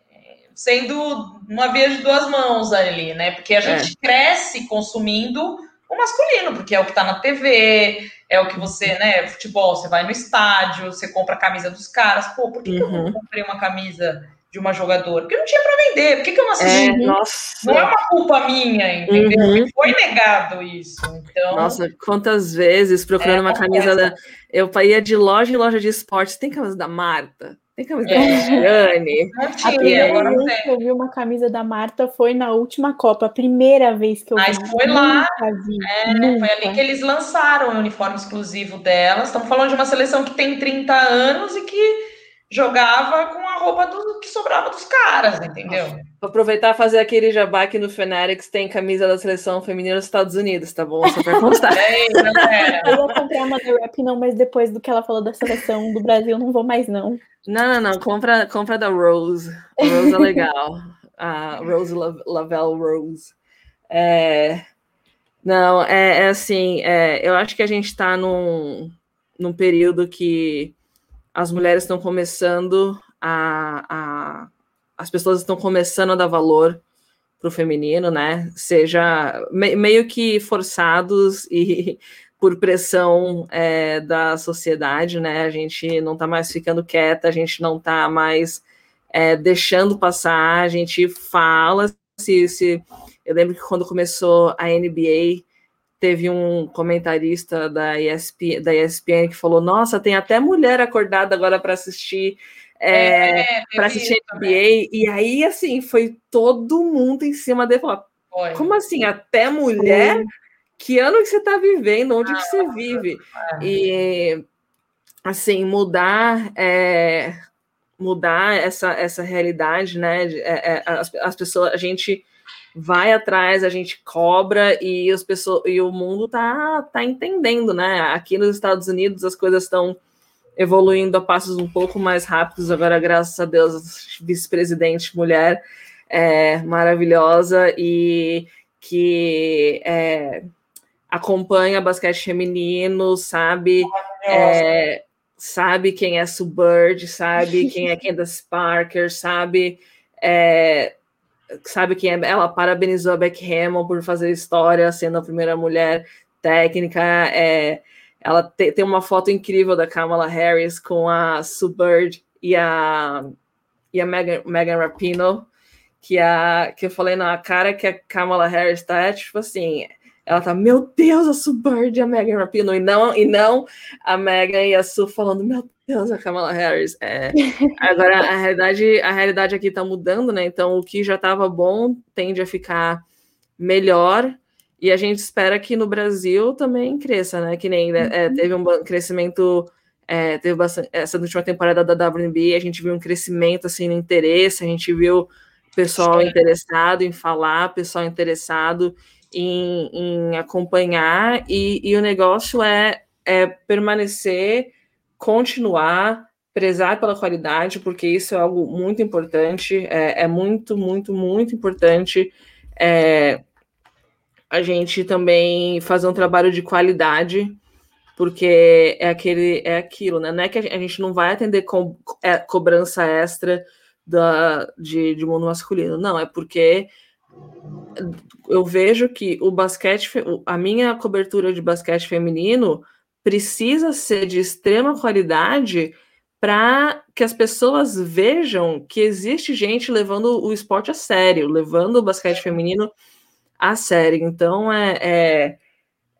sendo uma via de duas mãos ali, né? Porque a gente é. cresce consumindo o masculino, porque é o que tá na TV, é o que você, né? Futebol, você vai no estádio, você compra a camisa dos caras. Pô, por que, uhum. que eu não uhum. comprei uma camisa de uma jogadora, porque não tinha para vender. Por que, que eu não assisti? É, nossa. Não é uma culpa minha, entendeu? Uhum. Foi negado isso. Então, nossa, quantas vezes procurando é, uma camisa da. Eu ia de loja em loja de esportes. Tem camisa da Marta? Tem camisa é. da a primeira vez que eu vi uma camisa da Marta foi na última Copa. A primeira vez que eu Mas vi. Mas foi lá. Vi, é, foi ali que eles lançaram o uniforme exclusivo delas. Estamos falando de uma seleção que tem 30 anos e que jogava com a roupa do, que sobrava dos caras, entendeu? Vou aproveitar e fazer aquele jabá que no Fanatics tem camisa da seleção feminina dos Estados Unidos, tá bom? Só pra constar. é, eu vou comprar uma da Rap, não, mas depois do que ela falou da seleção do Brasil, não vou mais, não. Não, não, não. Compra, compra da Rose. A Rose é legal. a Rose Lavelle Rose. É... Não, é, é assim, é, eu acho que a gente está num, num período que as mulheres estão começando a, a, as pessoas estão começando a dar valor para o feminino, né? Seja me, meio que forçados e por pressão é, da sociedade, né? A gente não está mais ficando quieta, a gente não está mais é, deixando passar, a gente fala. Se, se eu lembro que quando começou a NBA teve um comentarista da, da ESPN que falou: Nossa, tem até mulher acordada agora para assistir. É, é, para assistir NBA, e aí assim foi todo mundo em cima dele falar, como assim, até mulher? Foi. Que ano que você está vivendo? Onde ah, que você vive? É. E assim, mudar é, mudar essa, essa realidade, né? É, as, as pessoas, a gente vai atrás, a gente cobra e as pessoas e o mundo tá, tá entendendo, né? Aqui nos Estados Unidos as coisas estão evoluindo a passos um pouco mais rápidos. Agora, graças a Deus, vice-presidente mulher é, maravilhosa e que é, acompanha basquete feminino, sabe? É, sabe quem é Sue Bird, sabe quem é Candace Parker, sabe? É, sabe quem é? Ela parabenizou a Beck Hammond por fazer história, sendo a primeira mulher técnica. É, ela te, tem uma foto incrível da Kamala Harris com a Sue Bird e a, e a Megan, Megan Rapinoe, que, a, que eu falei na cara que a Kamala Harris tá, é, tipo assim, ela tá, meu Deus, a Sue Bird e a Megan Rapinoe, e não, e não a Megan e a Sue falando, meu Deus, a Kamala Harris. É, agora, a realidade, a realidade aqui está mudando, né? Então, o que já estava bom tende a ficar melhor. E a gente espera que no Brasil também cresça, né? Que nem né, é, uhum. teve um crescimento, é, teve bastante, essa última temporada da WNBA, a gente viu um crescimento assim no interesse, a gente viu pessoal interessado em falar, pessoal interessado em, em acompanhar, e, e o negócio é, é permanecer continuar, prezar pela qualidade, porque isso é algo muito importante, é, é muito, muito, muito importante é, a gente também fazer um trabalho de qualidade, porque é aquele é aquilo, né? Não é que a gente não vai atender com é, cobrança extra da, de, de mundo masculino. Não, é porque eu vejo que o basquete, a minha cobertura de basquete feminino precisa ser de extrema qualidade para que as pessoas vejam que existe gente levando o esporte a sério, levando o basquete feminino a sério. Então, é, é,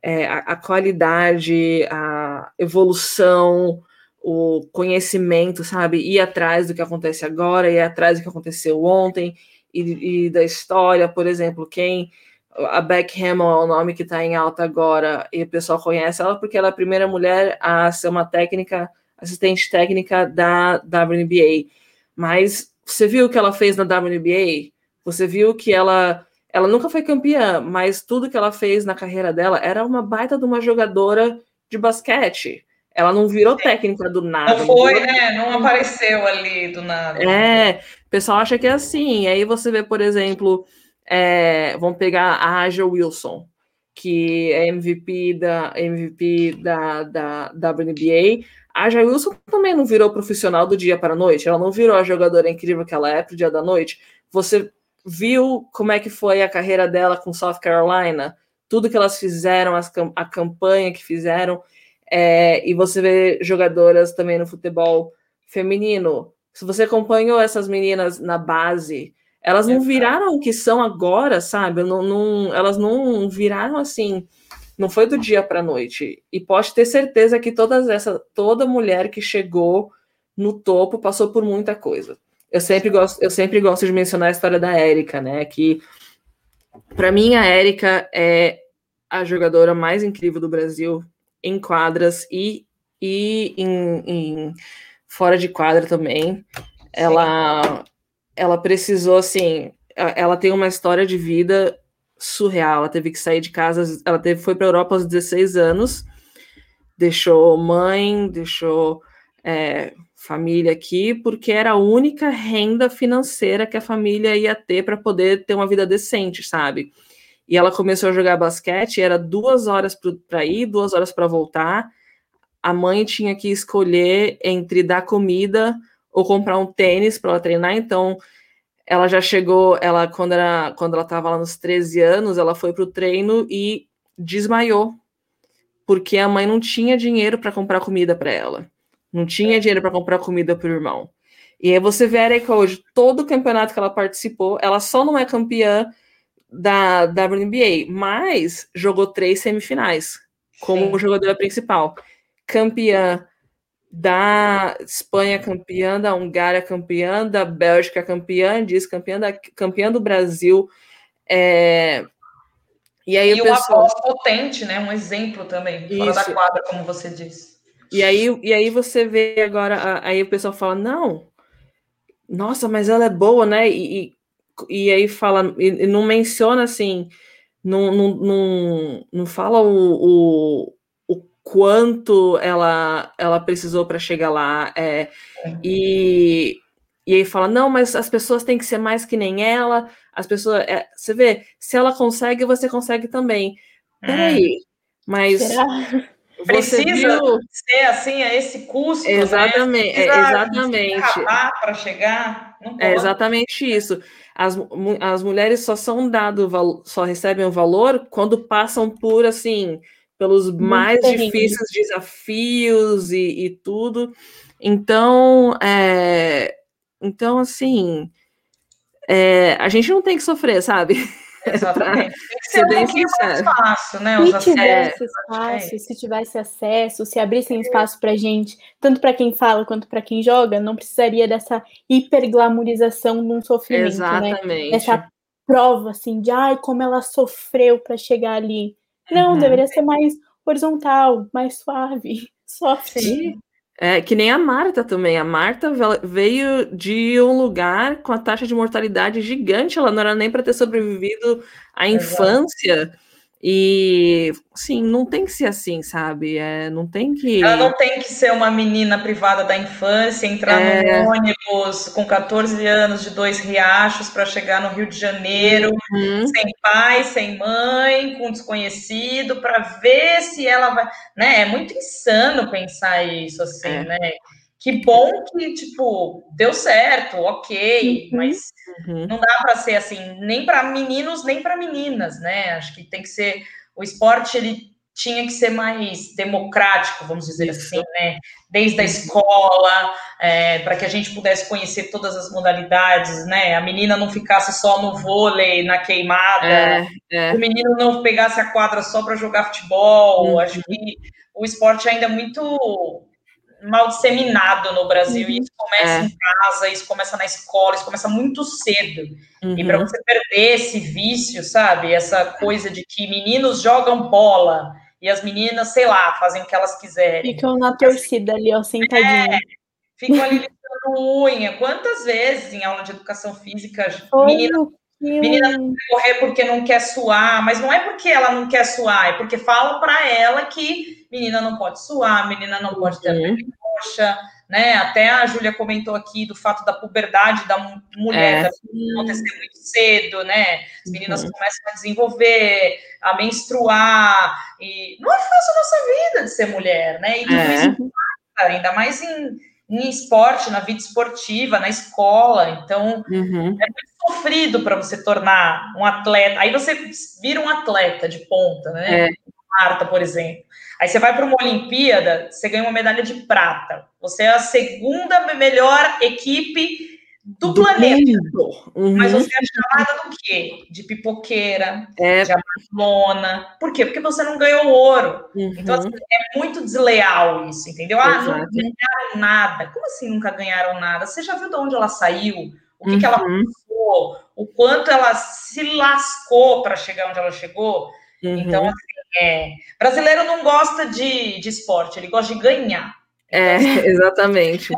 é a, a, qualidade, a evolução, o conhecimento, sabe? Ir atrás do que acontece agora, ir atrás do que aconteceu ontem e, e da história, por exemplo, quem a Beck Hamill é o nome que está em alta agora e o pessoal conhece ela porque ela é a primeira mulher a ser uma técnica assistente técnica da WNBA. Mas você viu o que ela fez na WNBA? Você viu que ela ela nunca foi campeã, mas tudo que ela fez na carreira dela era uma baita de uma jogadora de basquete. Ela não virou técnica do nada. Não foi, não né? Não apareceu ali do nada. É, o pessoal acha que é assim. Aí você vê, por exemplo, é, vamos pegar a Aja Wilson, que é MVP da MVP da, da, da WNBA. A Jailson também não virou profissional do dia para a noite, ela não virou a jogadora incrível que ela é pro dia da noite. Você viu como é que foi a carreira dela com South Carolina, tudo que elas fizeram, as, a campanha que fizeram, é, e você vê jogadoras também no futebol feminino. Se você acompanhou essas meninas na base, elas não viraram o que são agora, sabe? Não, não, elas não viraram assim não foi do dia para a noite. E pode ter certeza que todas essa, toda mulher que chegou no topo passou por muita coisa. Eu sempre gosto, eu sempre gosto de mencionar a história da Érica, né? Que para mim a Érica é a jogadora mais incrível do Brasil em quadras e, e em, em fora de quadra também. Ela ela precisou assim, ela tem uma história de vida surreal. Ela teve que sair de casa, ela teve, foi para Europa aos 16 anos, deixou mãe, deixou é, família aqui, porque era a única renda financeira que a família ia ter para poder ter uma vida decente, sabe? E ela começou a jogar basquete, era duas horas para ir, duas horas para voltar. A mãe tinha que escolher entre dar comida ou comprar um tênis para ela treinar, então ela já chegou, ela quando era, quando ela estava lá nos 13 anos, ela foi para o treino e desmaiou, porque a mãe não tinha dinheiro para comprar comida para ela, não tinha dinheiro para comprar comida para o irmão. E aí você vê a Erika hoje, todo o campeonato que ela participou, ela só não é campeã da, da WNBA, mas jogou três semifinais como Sim. jogadora principal. Campeã da Espanha campeã, da Hungária campeã, da Bélgica campeã, diz campeã, da, campeã do Brasil. É... E aí e o pessoal... potente, né? Um exemplo também, fora Isso. da quadra, como você disse. E aí, e aí você vê agora, aí o pessoal fala, não, nossa, mas ela é boa, né? E, e, aí fala, e, não menciona assim, não, não, não, não fala o, o quanto ela ela precisou para chegar lá é, e e aí fala não mas as pessoas têm que ser mais que nem ela as pessoas é, você vê se ela consegue você consegue também peraí hum. mas Precisa viu... ser assim a esse custo né? exatamente né? exatamente para chegar é exatamente isso as, as mulheres só são dado só recebem o valor quando passam por assim pelos Muito mais difíceis desafios e, e tudo. Então, é, então assim, é, a gente não tem que sofrer, sabe? Exatamente. Tem que ser um pouquinho mais fácil, né? Se tivesse espaço, se tivesse acesso, se abrissem espaço para gente, tanto para quem fala quanto para quem joga, não precisaria dessa hiperglamorização de um sofrimento, né? Exatamente. né? Essa prova assim de ai como ela sofreu para chegar ali. Não, uhum. deveria ser mais horizontal, mais suave, soft. Sim. É, que nem a Marta também. A Marta veio de um lugar com a taxa de mortalidade gigante. Ela não era nem para ter sobrevivido à infância. E, sim, não tem que ser assim, sabe? É, não tem que. Ela não tem que ser uma menina privada da infância, entrar é... no ônibus com 14 anos de dois riachos para chegar no Rio de Janeiro, uhum. sem pai, sem mãe, com desconhecido, para ver se ela vai. Né? É muito insano pensar isso, assim, é. né? Que bom que, tipo, deu certo, ok, uhum. mas uhum. não dá para ser assim, nem para meninos, nem para meninas, né? Acho que tem que ser. O esporte, ele tinha que ser mais democrático, vamos dizer Isso. assim, né? Desde a escola, é, para que a gente pudesse conhecer todas as modalidades, né? A menina não ficasse só no vôlei, na queimada, é, é. o menino não pegasse a quadra só para jogar futebol. Uhum. Acho que o esporte ainda é muito mal disseminado no Brasil, uhum. e isso começa é. em casa, isso começa na escola, isso começa muito cedo. Uhum. E para você perder esse vício, sabe? Essa coisa de que meninos jogam bola e as meninas, sei lá, fazem o que elas quiserem. Ficam na torcida ali, ó, sentadinha. É, ficam ali listando unha. Quantas vezes em aula de educação física, meninas Menina não quer correr porque não quer suar, mas não é porque ela não quer suar, é porque falam para ela que menina não pode suar, menina não pode ter uhum. coxa, né? Até a Júlia comentou aqui do fato da puberdade da mulher é. acontecer muito cedo, né? As meninas uhum. começam a desenvolver, a menstruar, e não é fácil a nossa vida de ser mulher, né? E tudo é. isso ainda mais em em esporte, na vida esportiva, na escola. Então, uhum. é muito sofrido para você tornar um atleta. Aí você vira um atleta de ponta, né? É. Marta, por exemplo. Aí você vai para uma Olimpíada, você ganha uma medalha de prata. Você é a segunda melhor equipe do, do planeta. Uhum. Mas você é chamada do quê? De pipoqueira, é. de amarlona. Por quê? Porque você não ganhou ouro. Uhum. Então, assim, é muito desleal isso, entendeu? Ah, Exato. não ganharam nada. Como assim nunca ganharam nada? Você já viu de onde ela saiu? O que, uhum. que ela uhum. passou? O quanto ela se lascou para chegar onde ela chegou? Então, uhum. assim, é... brasileiro não gosta de, de esporte, ele gosta de ganhar. É, exatamente.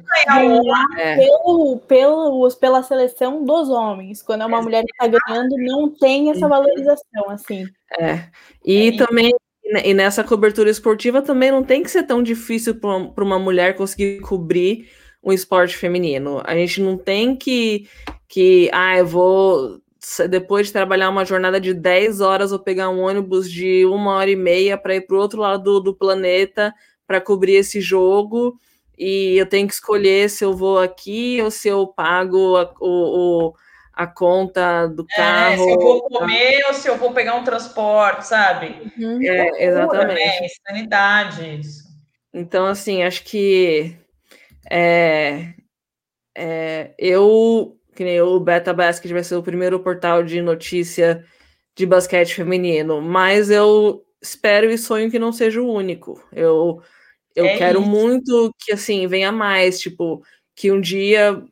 É. Pelo, pelo, pela seleção dos homens. Quando é uma mulher que está ganhando, não tem essa valorização, assim. É. E é. também, e nessa cobertura esportiva, também não tem que ser tão difícil para uma mulher conseguir cobrir um esporte feminino. A gente não tem que, que ah, eu vou depois de trabalhar uma jornada de 10 horas, vou pegar um ônibus de uma hora e meia para ir para o outro lado do, do planeta para cobrir esse jogo e eu tenho que escolher se eu vou aqui ou se eu pago a, o, a conta do carro. É, se eu vou comer ou se eu vou pegar um transporte, sabe? Uhum. É, exatamente. É, sanidade, isso. Então, assim, acho que é, é, eu, que nem o Beta Basket vai ser o primeiro portal de notícia de basquete feminino, mas eu espero e sonho que não seja o único. Eu eu é quero isso. muito que assim venha mais, tipo, que um dia,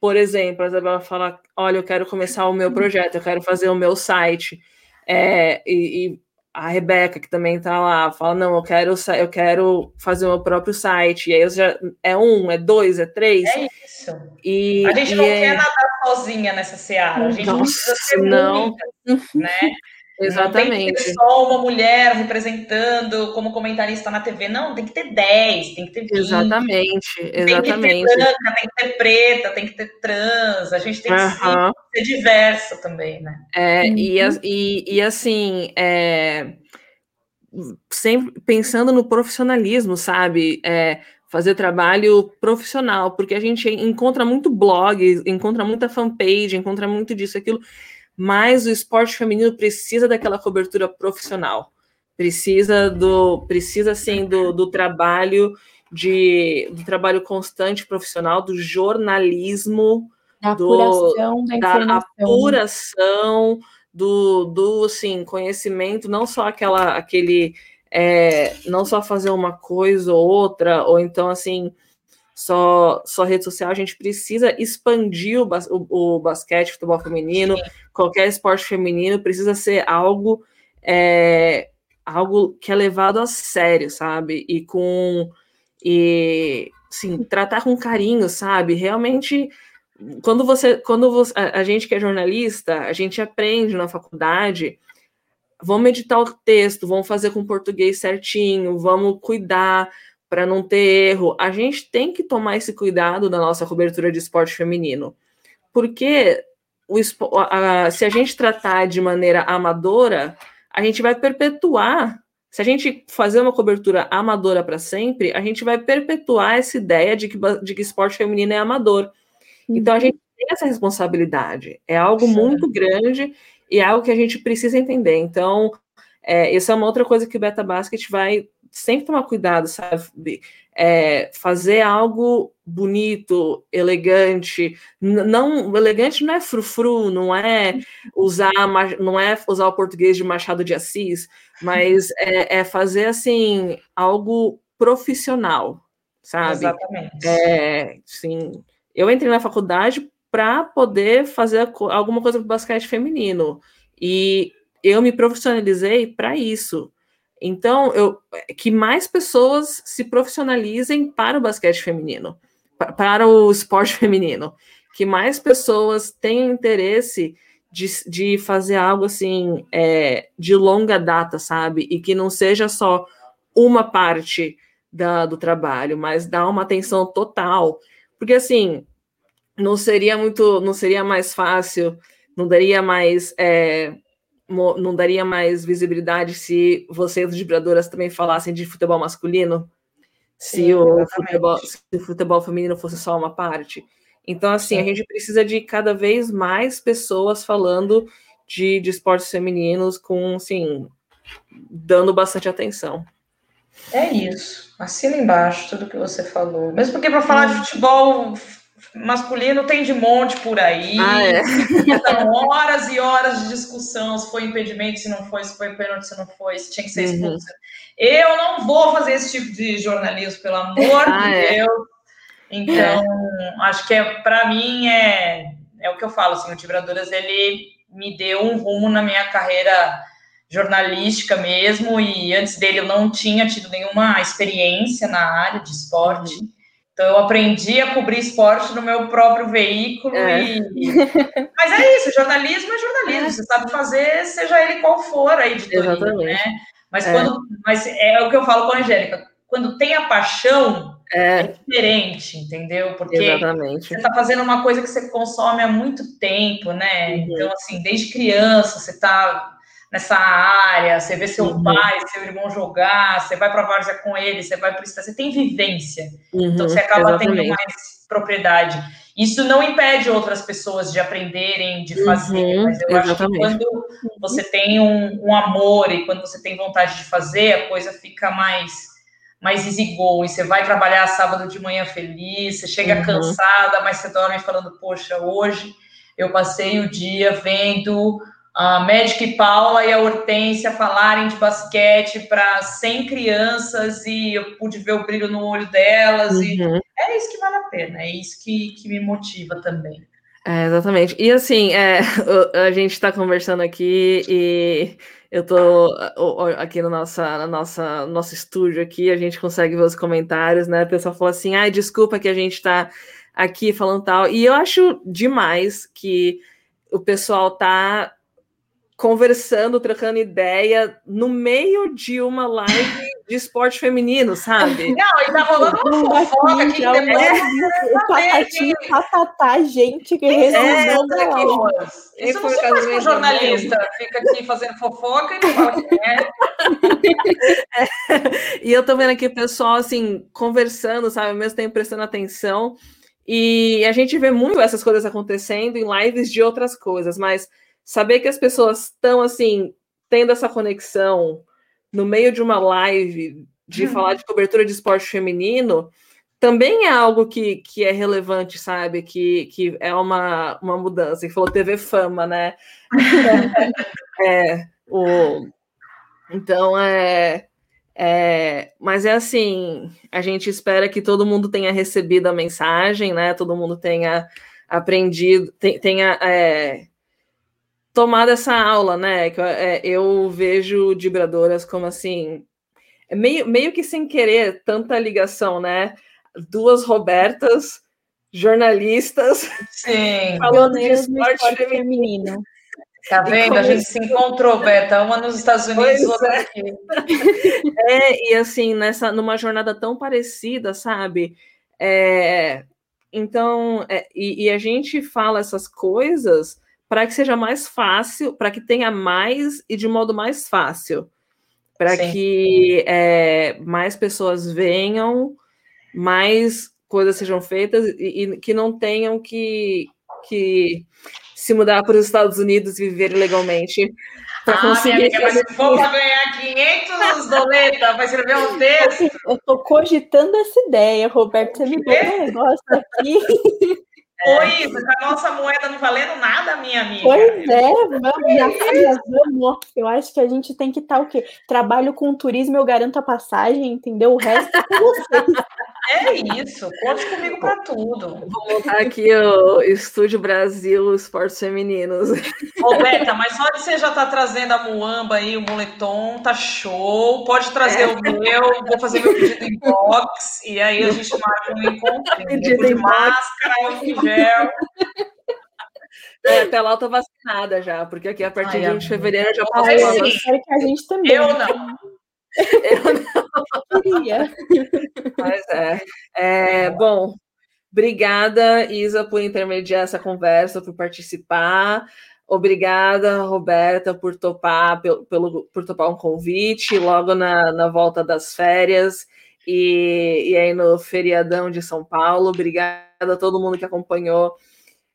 por exemplo, a Isabela fala: olha, eu quero começar o meu projeto, eu quero fazer o meu site. É, e, e, a Rebeca, que também tá lá, fala: não, eu quero, eu quero fazer o meu próprio site. E aí já é um, é dois, é três. É isso. E, a gente não é... quer nadar sozinha nessa seara, a gente Nossa, precisa ser não. Né? Exatamente. Não tem que ter só uma mulher representando como comentarista na TV. Não, tem que ter 10, tem que ter 20. Exatamente, exatamente. Tem que ter branca, tem que ter preta, tem que ter trans. A gente tem que uhum. ser, diversa também, né? É, uhum. e, e, e assim, é, sempre pensando no profissionalismo, sabe? É, fazer trabalho profissional, porque a gente encontra muito blog, encontra muita fanpage, encontra muito disso, aquilo mas o esporte feminino precisa daquela cobertura profissional, precisa do, precisa sim do, do trabalho de do trabalho constante profissional, do jornalismo, da apuração, do, da, da apuração, do, do assim, conhecimento, não só aquela aquele é, não só fazer uma coisa ou outra, ou então assim só, só rede social, a gente precisa expandir o, bas o, o basquete, futebol feminino, Sim. Qualquer esporte feminino precisa ser algo é, algo que é levado a sério, sabe? E com e sim, tratar com carinho, sabe? Realmente quando você quando você, a, a gente que é jornalista, a gente aprende na faculdade, vamos editar o texto, vamos fazer com português certinho, vamos cuidar para não ter erro, a gente tem que tomar esse cuidado na nossa cobertura de esporte feminino. Porque o, a, se a gente tratar de maneira amadora, a gente vai perpetuar se a gente fazer uma cobertura amadora para sempre, a gente vai perpetuar essa ideia de que, de que esporte feminino é amador. Então a uhum. gente tem essa responsabilidade. É algo Sim. muito grande e é algo que a gente precisa entender. Então, é, essa é uma outra coisa que o Beta Basket vai sempre tomar cuidado, sabe? É, fazer algo bonito, elegante. Não, elegante não é frufru, não é usar, não é usar o português de Machado de Assis, mas é, é fazer assim algo profissional, sabe? Exatamente. É, sim. Eu entrei na faculdade para poder fazer alguma coisa com basquete feminino e eu me profissionalizei para isso. Então, eu, que mais pessoas se profissionalizem para o basquete feminino, para o esporte feminino, que mais pessoas tenham interesse de, de fazer algo assim é, de longa data, sabe? E que não seja só uma parte da, do trabalho, mas dar uma atenção total. Porque assim, não seria muito, não seria mais fácil, não daria mais. É, não daria mais visibilidade se vocês, vibradoras, também falassem de futebol masculino? Se, Sim, o futebol, se o futebol feminino fosse só uma parte? Então, assim, Sim. a gente precisa de cada vez mais pessoas falando de, de esportes femininos com, assim, dando bastante atenção. É isso. Assina embaixo tudo que você falou. Mesmo porque para falar de futebol masculino tem de monte por aí. Ah, é. Então, horas e horas de discussão se foi impedimento, se não foi, se foi pênalti, se não foi, se tinha que ser expulso. Uhum. Eu não vou fazer esse tipo de jornalismo, pelo amor ah, de é. Deus. Então, é. acho que é para mim é, é o que eu falo, assim, o Tibradoras, ele me deu um rumo na minha carreira jornalística mesmo, e antes dele eu não tinha tido nenhuma experiência na área de esporte. Uhum. Então, eu aprendi a cobrir esporte no meu próprio veículo. É. E... Mas é isso, jornalismo é jornalismo. É. Você sabe fazer, seja ele qual for a editoria, né? Mas, é. quando, mas é o que eu falo com a Angélica. Quando tem a paixão, é, é diferente, entendeu? Porque Exatamente. você está fazendo uma coisa que você consome há muito tempo, né? Uhum. Então, assim, desde criança, você está nessa área, você vê seu uhum. pai, seu irmão jogar, você vai para a várzea com ele, você vai para você tem vivência. Uhum, então você acaba exatamente. tendo mais propriedade. Isso não impede outras pessoas de aprenderem, de fazer, uhum, mas eu exatamente. acho que quando você tem um, um, amor e quando você tem vontade de fazer, a coisa fica mais mais easy go, e você vai trabalhar sábado de manhã feliz, você chega uhum. cansada, mas você dorme falando, poxa, hoje eu passei o dia vendo a Magic Paula e a Hortência falarem de basquete para 100 crianças e eu pude ver o brilho no olho delas. Uhum. E é isso que vale a pena, é isso que, que me motiva também. É, exatamente. E assim, é, a gente está conversando aqui e eu tô aqui no nossa, na nossa, nosso estúdio aqui, a gente consegue ver os comentários, né? O pessoal falou assim, ai, desculpa que a gente está aqui falando tal. E eu acho demais que o pessoal tá conversando, trocando ideia no meio de uma live de esporte feminino, sabe? Não, e tá rolando uma fofoca aqui que depois é, o patatinho, patatá, gente que é, resolveu é, Isso não se faz com jornalista, fica aqui fazendo fofoca e não fala é. é. E eu tô vendo aqui o pessoal, assim, conversando, sabe, ao mesmo tempo prestando atenção, e a gente vê muito essas coisas acontecendo em lives de outras coisas, mas saber que as pessoas estão assim tendo essa conexão no meio de uma live de uhum. falar de cobertura de esporte feminino também é algo que, que é relevante, sabe? Que, que é uma, uma mudança. E falou TV Fama, né? é, o... Então é, é. Mas é assim, a gente espera que todo mundo tenha recebido a mensagem, né? Todo mundo tenha aprendido, tenha é, tomado essa aula, né? Que é, eu vejo vibradoras como assim, é meio, meio que sem querer tanta ligação, né? Duas Robertas, jornalistas, Sim, falando de esporte, esporte feminino. feminino. Tá vendo? A gente se encontrou, Beta, uma nos Estados Unidos, outra é. aqui. É, e assim, nessa, numa jornada tão parecida, sabe? É, então, é, e, e, a gente fala essas coisas para que seja mais fácil, para que tenha mais e de modo mais fácil. para que é, mais pessoas venham, mais coisas sejam feitas e, e que não tenham que, que se mudar para os Estados Unidos e viver legalmente para ah, conseguir. Amiga, mas se for para ganhar 500 doletas, vai escrever um texto. Eu estou cogitando essa ideia, Roberto. Você me deu um negócio aqui. É. Oi, com a nossa moeda não valendo nada, minha amiga. Pois é, vamos, minha filha, vamos. Eu acho que a gente tem que estar tá, o quê? Trabalho com turismo, eu garanto a passagem, entendeu? O resto é com vocês. É isso, conte comigo para tudo. Vou montar aqui o Estúdio Brasil Esportes Femininos. Roberta, mas só de você já tá trazendo a muamba aí, o moletom, tá show. Pode trazer é. o meu, vou fazer meu pedido em box, e aí a gente marca um encontro. Pedido de máscara, o gel. É, até lá eu tô vacinada já, porque aqui a partir Ai, de 1 de fevereiro eu já que gente também. Eu não. Eu não queria. Mas é. é. Bom, obrigada, Isa, por intermediar essa conversa, por participar. Obrigada, Roberta, por topar, pelo, por topar um convite logo na, na volta das férias e, e aí no feriadão de São Paulo. Obrigada a todo mundo que acompanhou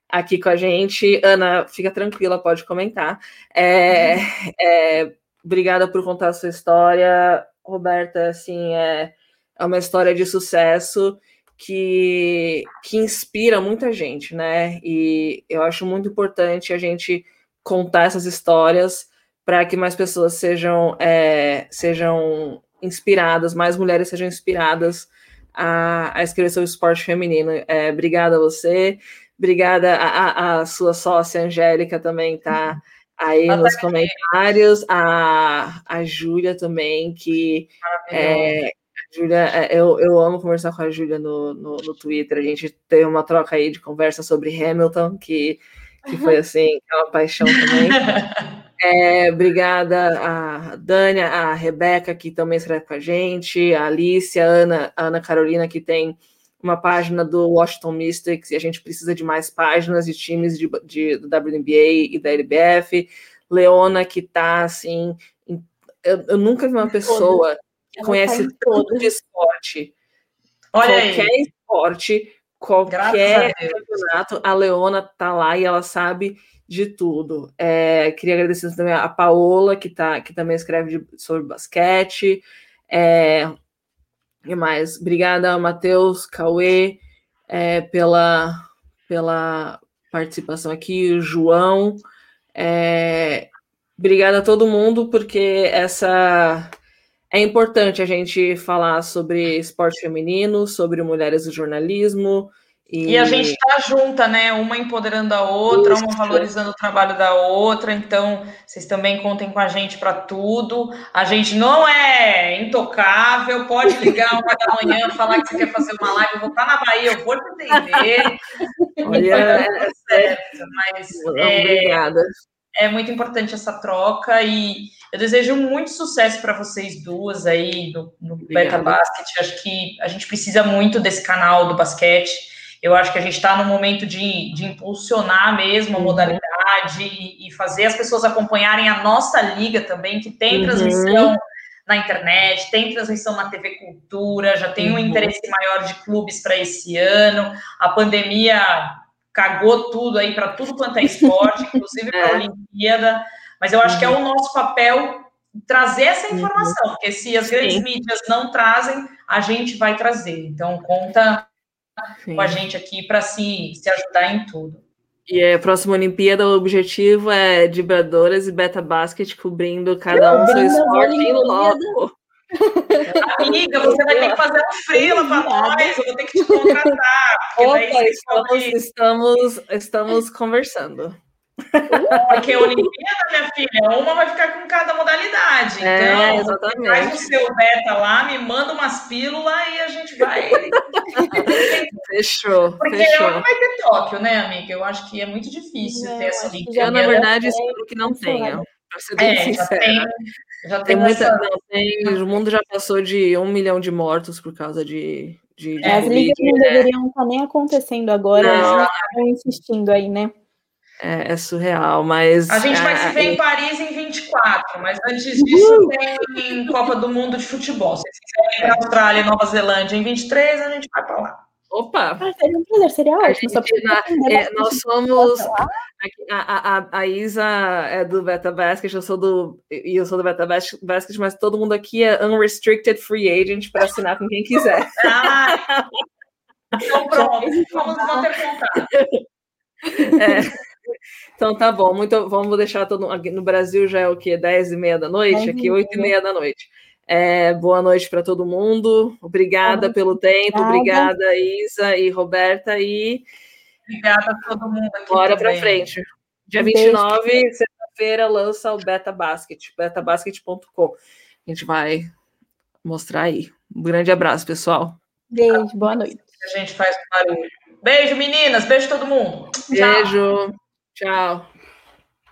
aqui com a gente. Ana, fica tranquila, pode comentar. É, é, obrigada por contar a sua história, Roberta. Assim, é, é uma história de sucesso que, que inspira muita gente, né? E eu acho muito importante a gente contar essas histórias para que mais pessoas sejam, é, sejam inspiradas, mais mulheres sejam inspiradas a, a escrever sobre esporte feminino. É, obrigada a você, obrigada a, a, a sua sócia Angélica também tá aí nos comentários, a, a Júlia também, que é, Júlia, é, eu, eu amo conversar com a Júlia no, no, no, Twitter. A gente teve uma troca aí de conversa sobre Hamilton, que, que foi assim, é uma paixão também. É, obrigada a Dani, a Rebeca, que também escreve com a gente, a Alicia, a Ana, a Ana Carolina, que tem uma página do Washington Mystics, e a gente precisa de mais páginas de times de, de, do WNBA e da LBF. Leona, que está assim. Eu, eu, nunca vi uma pessoa que conhece tá tanto de esporte. Olha qualquer aí. esporte, qualquer campeonato, a Leona tá lá e ela sabe de tudo. É, queria agradecer também a Paola, que, tá, que também escreve de, sobre basquete. É, e mais? Obrigada, Matheus, Cauê, é, pela, pela participação aqui, João. É, obrigada a todo mundo, porque essa é importante a gente falar sobre esporte feminino, sobre mulheres do jornalismo, e, e a gente está junta, né? Uma empoderando a outra, Isso. uma valorizando o trabalho da outra. Então, vocês também contem com a gente para tudo. A gente não é intocável, pode ligar uma da manhã, falar que você quer fazer uma live, eu vou estar na Bahia, eu vou te entender. Olha, é certo, mas é, obrigada. É muito importante essa troca e eu desejo muito sucesso para vocês duas aí no, no Beta Basket. Acho que a gente precisa muito desse canal do basquete eu acho que a gente está no momento de, de impulsionar mesmo a uhum. modalidade e, e, fazer as pessoas acompanharem a nossa liga também, que tem uhum. transmissão uhum. na internet, tem transmissão na TV Cultura, já tem um uhum. interesse maior de clubes para esse ano. A pandemia cagou tudo aí para tudo quanto é esporte, inclusive para a é. Olimpíada. Mas eu acho que é o nosso papel trazer essa uhum. informação, porque se as grandes Sim. mídias não trazem, a gente vai trazer. Então, conta Sim. com a gente aqui para se, se ajudar em tudo. E a próxima Olimpíada, o objetivo é vibradoras e beta basket cobrindo cada um seu esporte em loco. Amiga, você vai ter que fazer um freela para nós, eu vou ter que te contratar. Opa, estamos, estamos, estamos conversando. Porque a Olimpíada, minha filha, uma vai ficar com cada modalidade. É, então, exatamente. faz o seu beta lá, me manda umas pílulas e a gente vai. fechou. Porque fechou. não vai ter Tóquio, né, amiga? Eu acho que é muito difícil é, ter essa Olimpíada. Eu, na verdade, espero que não tenha. Pra ser bem é, sincera. Já tem, já tem, tem muita. Essa... Não, tem, o mundo já passou de um milhão de mortos por causa de. de, de é, as ligas não deveriam estar nem acontecendo agora, não. estão insistindo aí, né? É, é, surreal, mas. A gente vai se ver em Paris em 24, mas antes disso tem Copa do Mundo de Futebol. Se quiser ir para Austrália e Nova Zelândia em 23, a gente vai para lá. Opa! Ah, seria um prazer, seria ótimo. É, nós somos. A, a, a, Isa é do Beta Basket, eu sou do. E eu sou do Beta Basket, mas todo mundo aqui é unrestricted free agent para assinar com quem quiser. Ah, então pronto, vamos manter contato. É. Então tá bom, muito, vamos deixar todo aqui no Brasil já é o que 10 e meia da noite, aqui 8 e meia da noite. É, boa noite para todo mundo. Obrigada pelo tempo, obrigada Isa e Roberta e obrigada a todo mundo. Bora para frente. Dia 29, sexta-feira, lança o Beta Basket, betabasket.com. A gente vai mostrar aí. Um grande abraço, pessoal. Beijo, boa noite. A gente faz barulho. Beijo, meninas. Beijo todo mundo. Beijo. Tchau. Tchau.